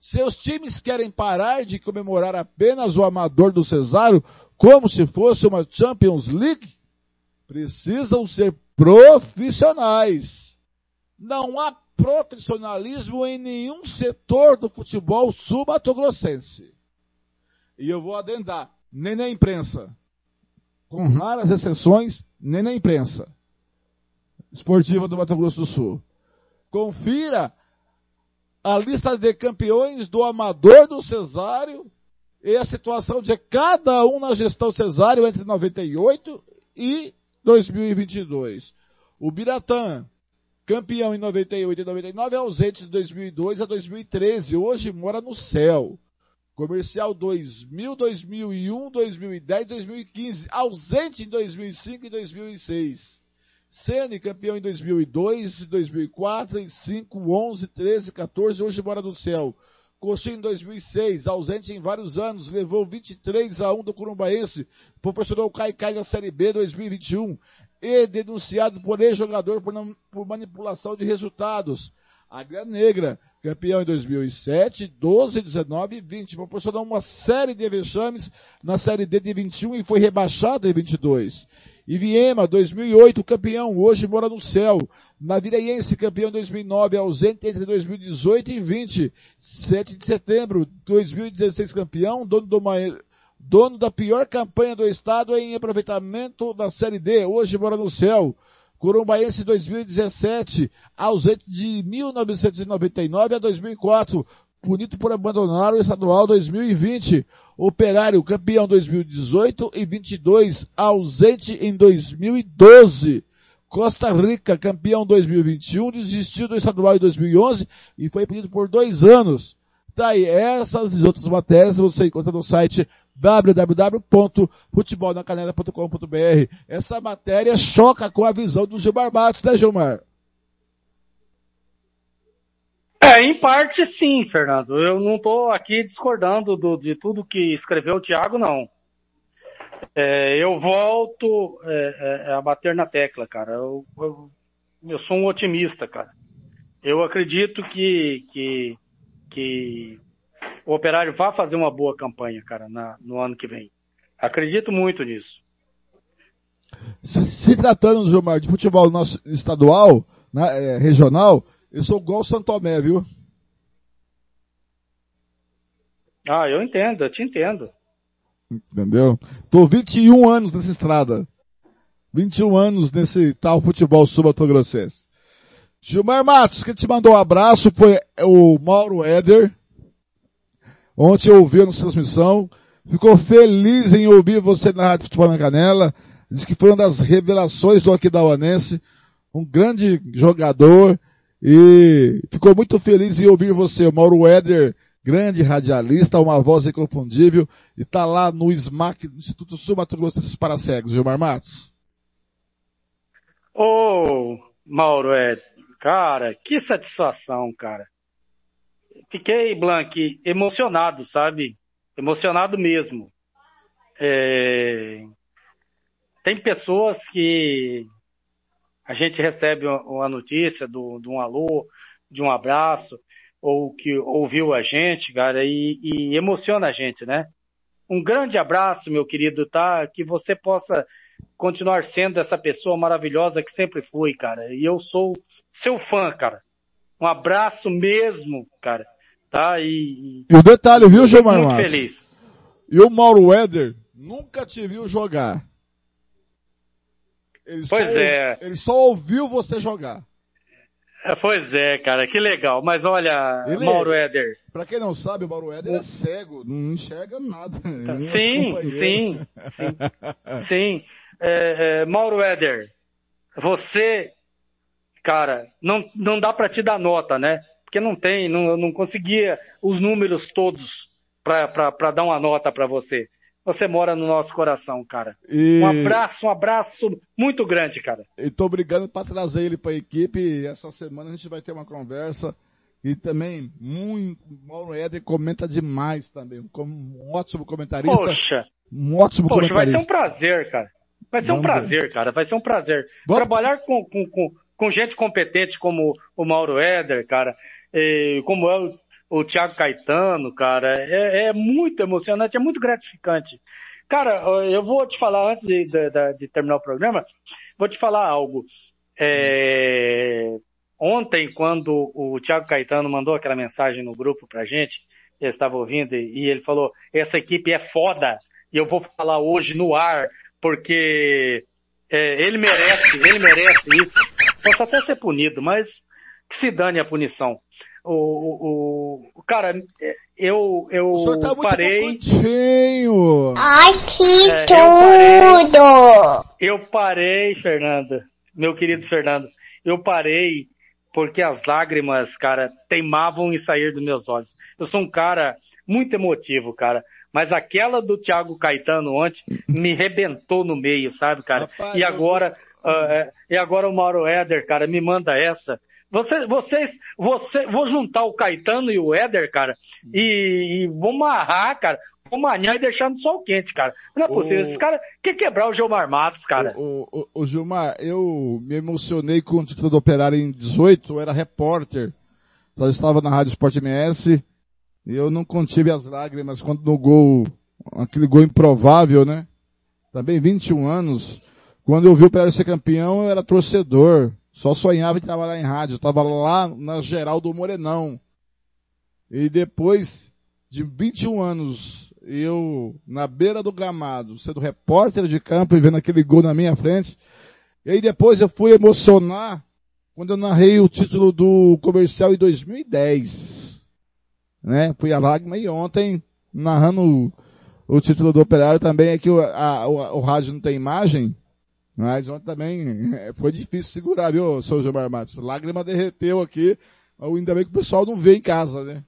Seus times querem parar de comemorar apenas o amador do Cesário como se fosse uma Champions League? Precisam ser profissionais. Não há profissionalismo em nenhum setor do futebol sul-mato-grossense. E eu vou adendar, nem na imprensa. Com raras exceções, nem na imprensa esportiva do Mato Grosso do Sul. Confira a lista de campeões do amador do Cesário e a situação de cada um na gestão Cesário entre 98 e 2022. O Biratã, campeão em 98 e 99, é ausente de 2002 a 2013. Hoje mora no céu. Comercial 2000, 2001, 2010, 2015. Ausente em 2005 e 2006. Sene, campeão em 2002, 2004, 2005, 11, 13, 14, hoje mora no céu. Coxinha em 2006, ausente em vários anos, levou 23 a 1 do Curumbaense, proporcionou o Caicai na Série B 2021 e denunciado por ex-jogador por, por, manipulação de resultados. Águia Negra, campeão em 2007, 12, 19 e 20, proporcionou uma série de vexames na Série D de 21 e foi rebaixado em 22. Iviema, 2008, campeão, hoje mora no céu. Naviraiense, campeão em 2009, ausente entre 2018 e 20. 7 de setembro, 2016 campeão, dono, do, dono da pior campanha do estado em aproveitamento da Série D, hoje mora no céu. Corumbaense 2017, ausente de 1999 a 2004, punido por abandonar o estadual 2020. Operário campeão 2018 e 22, ausente em 2012. Costa Rica campeão 2021, desistiu do estadual em 2011 e foi punido por dois anos. Tá essas e outras matérias você encontra no site www.futebolnacanela.com.br. Essa matéria choca com a visão do Gilmar Matos, né Gilmar? É, em parte sim, Fernando. Eu não estou aqui discordando do, de tudo que escreveu o Thiago, não. É, eu volto é, é, a bater na tecla, cara. Eu, eu, eu sou um otimista, cara. Eu acredito que, que, que o Operário vai fazer uma boa campanha, cara, na, no ano que vem. Acredito muito nisso. Se, se tratando, Gilmar, de futebol nosso estadual, né, é, regional, eu sou igual o Santomé, viu? Ah, eu entendo, eu te entendo. Entendeu? Tô 21 anos nessa estrada. 21 anos nesse tal futebol subatogrossense. Gilmar Matos, quem te mandou um abraço foi o Mauro Éder. Ontem eu ouvi a nossa transmissão. Ficou feliz em ouvir você na Rádio Futebol na Canela. Diz que foi uma das revelações do Aquidauanense. Um grande jogador. E ficou muito feliz em ouvir você, Mauro Éder, grande radialista, uma voz inconfundível, e está lá no SMAC, no Instituto Sul Mato Grosso para Cegos, Gilmar Matos. Ô, Mauro Éder, cara, que satisfação, cara. Fiquei, Blank, emocionado, sabe? Emocionado mesmo. É... Tem pessoas que a gente recebe uma notícia do, de um alô, de um abraço, ou que ouviu a gente, cara, e, e emociona a gente, né? Um grande abraço, meu querido, tá? Que você possa continuar sendo essa pessoa maravilhosa que sempre fui, cara. E eu sou seu fã, cara. Um abraço mesmo, cara. Tá? E, e o detalhe, viu, Gilmar Muito feliz. E o Mauro Éder nunca te viu jogar. Ele Pois só, é. Ele só ouviu você jogar. É, Pois é, cara, que legal. Mas olha, Ele- Mauro Éder. Pra quem não sabe, o Mauro Éder é cego, não enxerga nada. <laughs> Os Sim, sim, sim. <laughs> Sim. É, é, Mauro Éder, você, cara, não, não dá pra te dar nota, né? Porque não tem, não, não conseguia os números todos pra dar uma nota pra você. Você mora no nosso coração, cara. E- Um abraço, um abraço muito grande, cara. E tô brigando para trazer ele para a equipe. Essa semana a gente vai ter uma conversa. E também, muito, o Mauro Éder comenta demais também. Como um ótimo comentarista. Poxa, Um ótimo poxa, vai comentarista. ser um prazer, cara. Vai ser um Vamos ver. prazer, cara. Vai ser um prazer. Trabalhar com, com, com, com gente competente como o Mauro Éder, cara, como é o, o Thiago Caetano, cara, é, é muito emocionante, é muito gratificante. Cara, eu vou te falar antes de, de, de- terminar o programa, vou te falar algo. É, ontem, quando o Thiago Caetano mandou aquela mensagem no grupo pra gente, eu estava ouvindo e, e ele falou: essa equipe é foda. E eu vou falar hoje no ar, porque é, ele merece, ele merece isso. Posso até ser punido, mas que se dane a punição. O, o, o- cara, é, eu, eu O senhor tá muito parei. Ai, que É, eu parei- Eu parei, Fernando, meu querido Fernando, eu parei porque as lágrimas, cara, teimavam em sair dos meus olhos. Eu sou um cara muito emotivo, cara. Mas aquela do Thiago Caetano ontem me rebentou no meio, sabe, cara? e agora, ah, é, e agora o Mauro Éder, cara, me manda essa. Você, vocês, você, vou juntar o Caetano e o Éder, cara, e, e vou amarrar, cara, vou manhar e deixar no sol quente, cara. Não é possível. O- Esses caras querem quebrar o Gilmar Matos, cara. O, o, o Gilmar, eu me emocionei com o título do Operário em 18, eu era repórter. Só estava na Rádio Sport MS. E eu não contive as lágrimas quando no gol, aquele gol improvável, né? Também 21 anos. Quando eu vi o Operário ser campeão, eu era torcedor. Só sonhava em trabalhar em rádio. Eu estava lá na geral do Morenão. E depois de 21 anos, eu na beira do gramado, sendo repórter de campo e vendo aquele gol na minha frente. E aí depois eu fui emocionar quando eu narrei o título do comercial em 2010. Né? Fui a lágrima e ontem, narrando o, título do operário também, é que o, a- o, o rádio não tem imagem. Mas ontem também eh, <laughs> foi difícil segurar, viu, seu Gilmar Matos? Lágrima derreteu aqui. Ainda bem que o pessoal não vê em casa, né?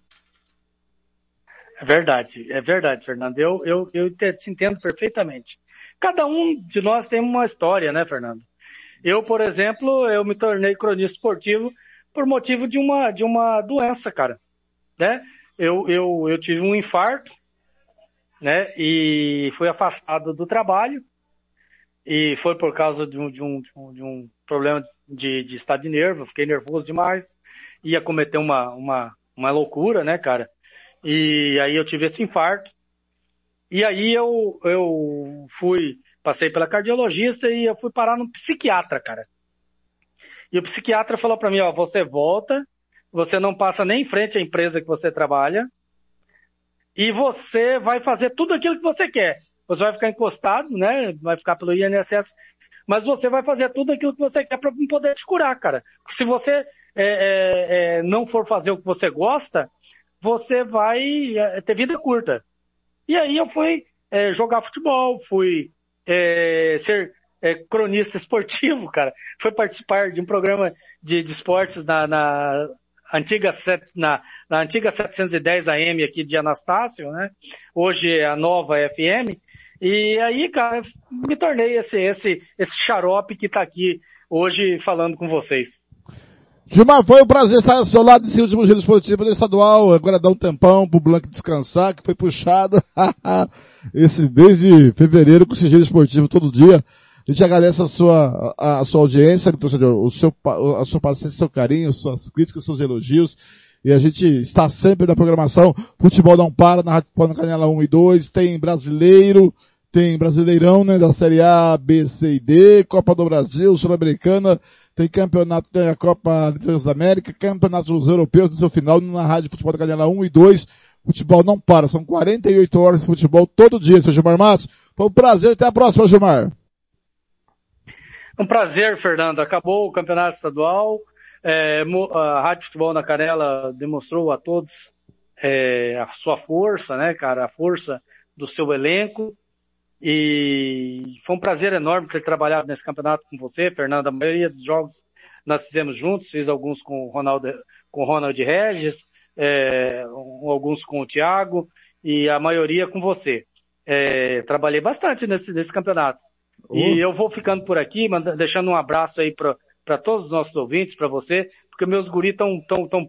É verdade, é verdade, Fernando. Eu, eu, eu te entendo perfeitamente. Cada um de nós tem uma história, né, Fernando? Eu, por exemplo, eu me tornei cronista esportivo por motivo de uma, de uma doença, cara. Né? Eu, eu, eu tive um infarto né? E fui afastado do trabalho. E foi por causa de um, de um, de um problema de, de estado de nervo. Fiquei nervoso demais. Ia cometer uma, uma, uma loucura, né, cara? E aí eu tive esse infarto. E aí eu, eu fui, passei pela cardiologista e eu fui parar no psiquiatra, cara. E o psiquiatra falou para mim, ó, você volta, você não passa nem em frente à empresa que você trabalha, e você vai fazer tudo aquilo que você quer. Você vai ficar encostado, né? Vai ficar pelo INSS, mas você vai fazer tudo aquilo que você quer para poder te curar, cara. Se você é, é, é, não for fazer o que você gosta, você vai é, ter vida curta. E aí eu fui é, jogar futebol, fui é, ser cronista esportivo, <laughs> cara. Fui participar de um programa de, de esportes na, na antiga, na, na antiga 710 AM aqui de Anastácio, né? Hoje é a nova FM. E aí, cara, me tornei esse, esse, esse xarope que tá aqui hoje falando com vocês. Gilmar, foi um prazer estar ao seu lado nesse último giro esportivo do estadual. Agora dá um tempão pro Blanco descansar, que foi puxado. <laughs> esse desde fevereiro com esse giro esportivo todo dia. A gente agradece a sua, a, a sua audiência, o seu, a sua paciência, seu carinho, suas críticas, seus elogios. E a gente está sempre na programação. Futebol não para, na Rádio Canela 1 e 2. Tem brasileiro, tem brasileirão, né, da Série A, B, C e D, Copa do Brasil, Sul-Americana, tem campeonato, tem a Copa Libertadores da América, campeonatos europeus no seu final, na Rádio Futebol da Canela 1 e 2. Futebol não para, são 48 horas de futebol todo dia, seu Gilmar Matos. Foi um prazer, até a próxima, Gilmar. Um prazer, Fernando. Acabou o campeonato estadual. É, a Rádio Futebol na Canela demonstrou a todos é, a sua força, né, cara? A força do seu elenco. E foi um prazer enorme ter trabalhado nesse campeonato com você, Fernando. A maioria dos jogos nós fizemos juntos, fiz alguns com o Ronaldo, com o Ronald Regis, é, alguns com o Thiago e a maioria com você. É, trabalhei bastante nesse, nesse campeonato. E eu vou ficando por aqui, deixando um abraço aí para todos os nossos ouvintes, para você, porque meus guris estão tão, tão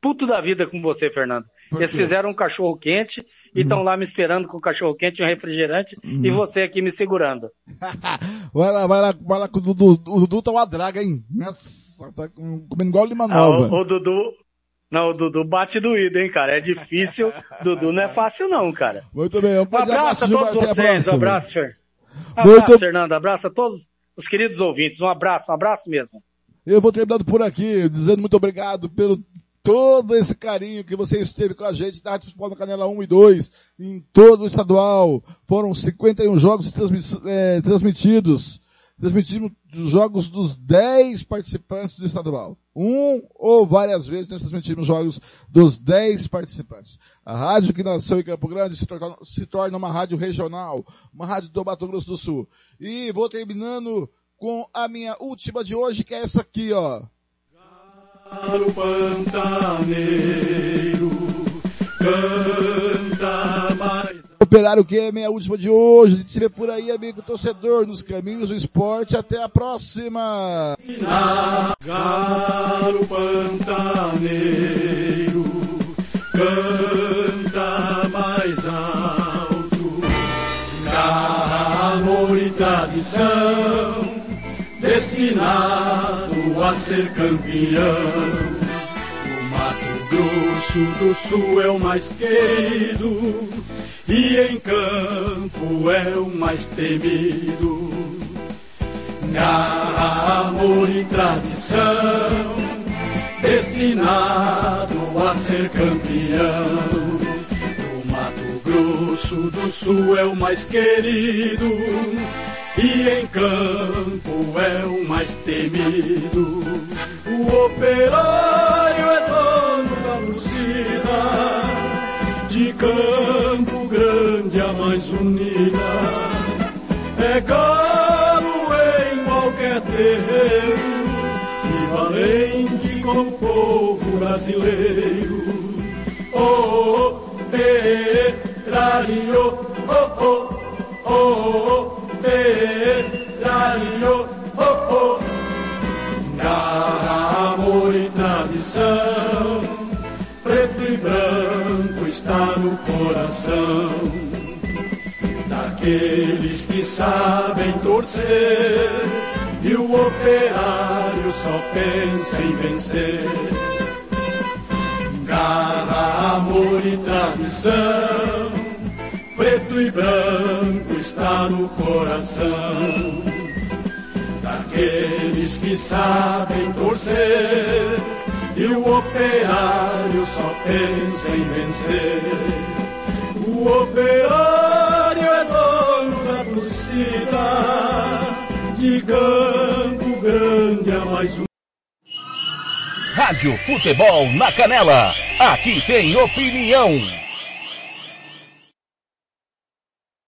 puto da vida com você, Fernando. Eles fizeram um cachorro quente e estão uhum. lá me esperando com o cachorro quente e um refrigerante uhum. e você aqui me segurando. <laughs> vai lá, vai lá, vai lá com o Dudu. O Dudu tá uma draga, hein? Nossa, tá comendo igual lima nova. Ah, o, o Dudu, não, o Dudu bate doído, hein, cara. É difícil. <laughs> Dudu não é fácil, não, cara. Muito bem. Um abraço a todos vocês. Um abraço, Fer. Um Muito... abraço, Fernando. Abraço a todos os queridos ouvintes. Um abraço, um abraço mesmo. Eu vou terminando por aqui, dizendo muito obrigado pelo todo esse carinho que você esteve com a gente da Rádio Futebol na Canela 1 e 2, em todo o estadual. Foram 51 jogos é, transmitidos. Transmitimos os jogos dos 10 participantes do estadual. Um ou várias vezes nós transmitimos jogos dos 10 participantes. A rádio que nasceu em Campo Grande se torna, se torna uma rádio regional, uma rádio do Mato Grosso do Sul. E vou terminando com a minha última de hoje, que é essa aqui, ó. Galo pantaneiro, canta mais. Operário que é minha última de hoje. A gente se vê por aí, amigo torcedor, nos caminhos do esporte. Até a próxima. Galo pantaneiro, canta mais alto. Amor e tradição destinado a ser campeão. O Mato Grosso do Sul é o mais querido e em campo é o mais temido. Na amor e tradição, destinado a ser campeão. O Mato Grosso do Sul é o mais querido e em campo é o mais temido. O operário é dono da torcida, de Campo Grande a mais unida. É galo em qualquer terreiro e valente com o povo brasileiro. Oh, operário, oh, oh, oh, oh operário, oh, oh. Na amor e tradição, preto e branco está no coração. daqueles que sabem torcer. E o operário só pensa em vencer. Garra, amor e tradição, preto e branco está no coração. Daqueles que sabem torcer, e o operário só pensa em vencer. O operário é dono da torcida, de Campo Grande a mais um. Rádio Futebol na Canela. Aqui tem opinião.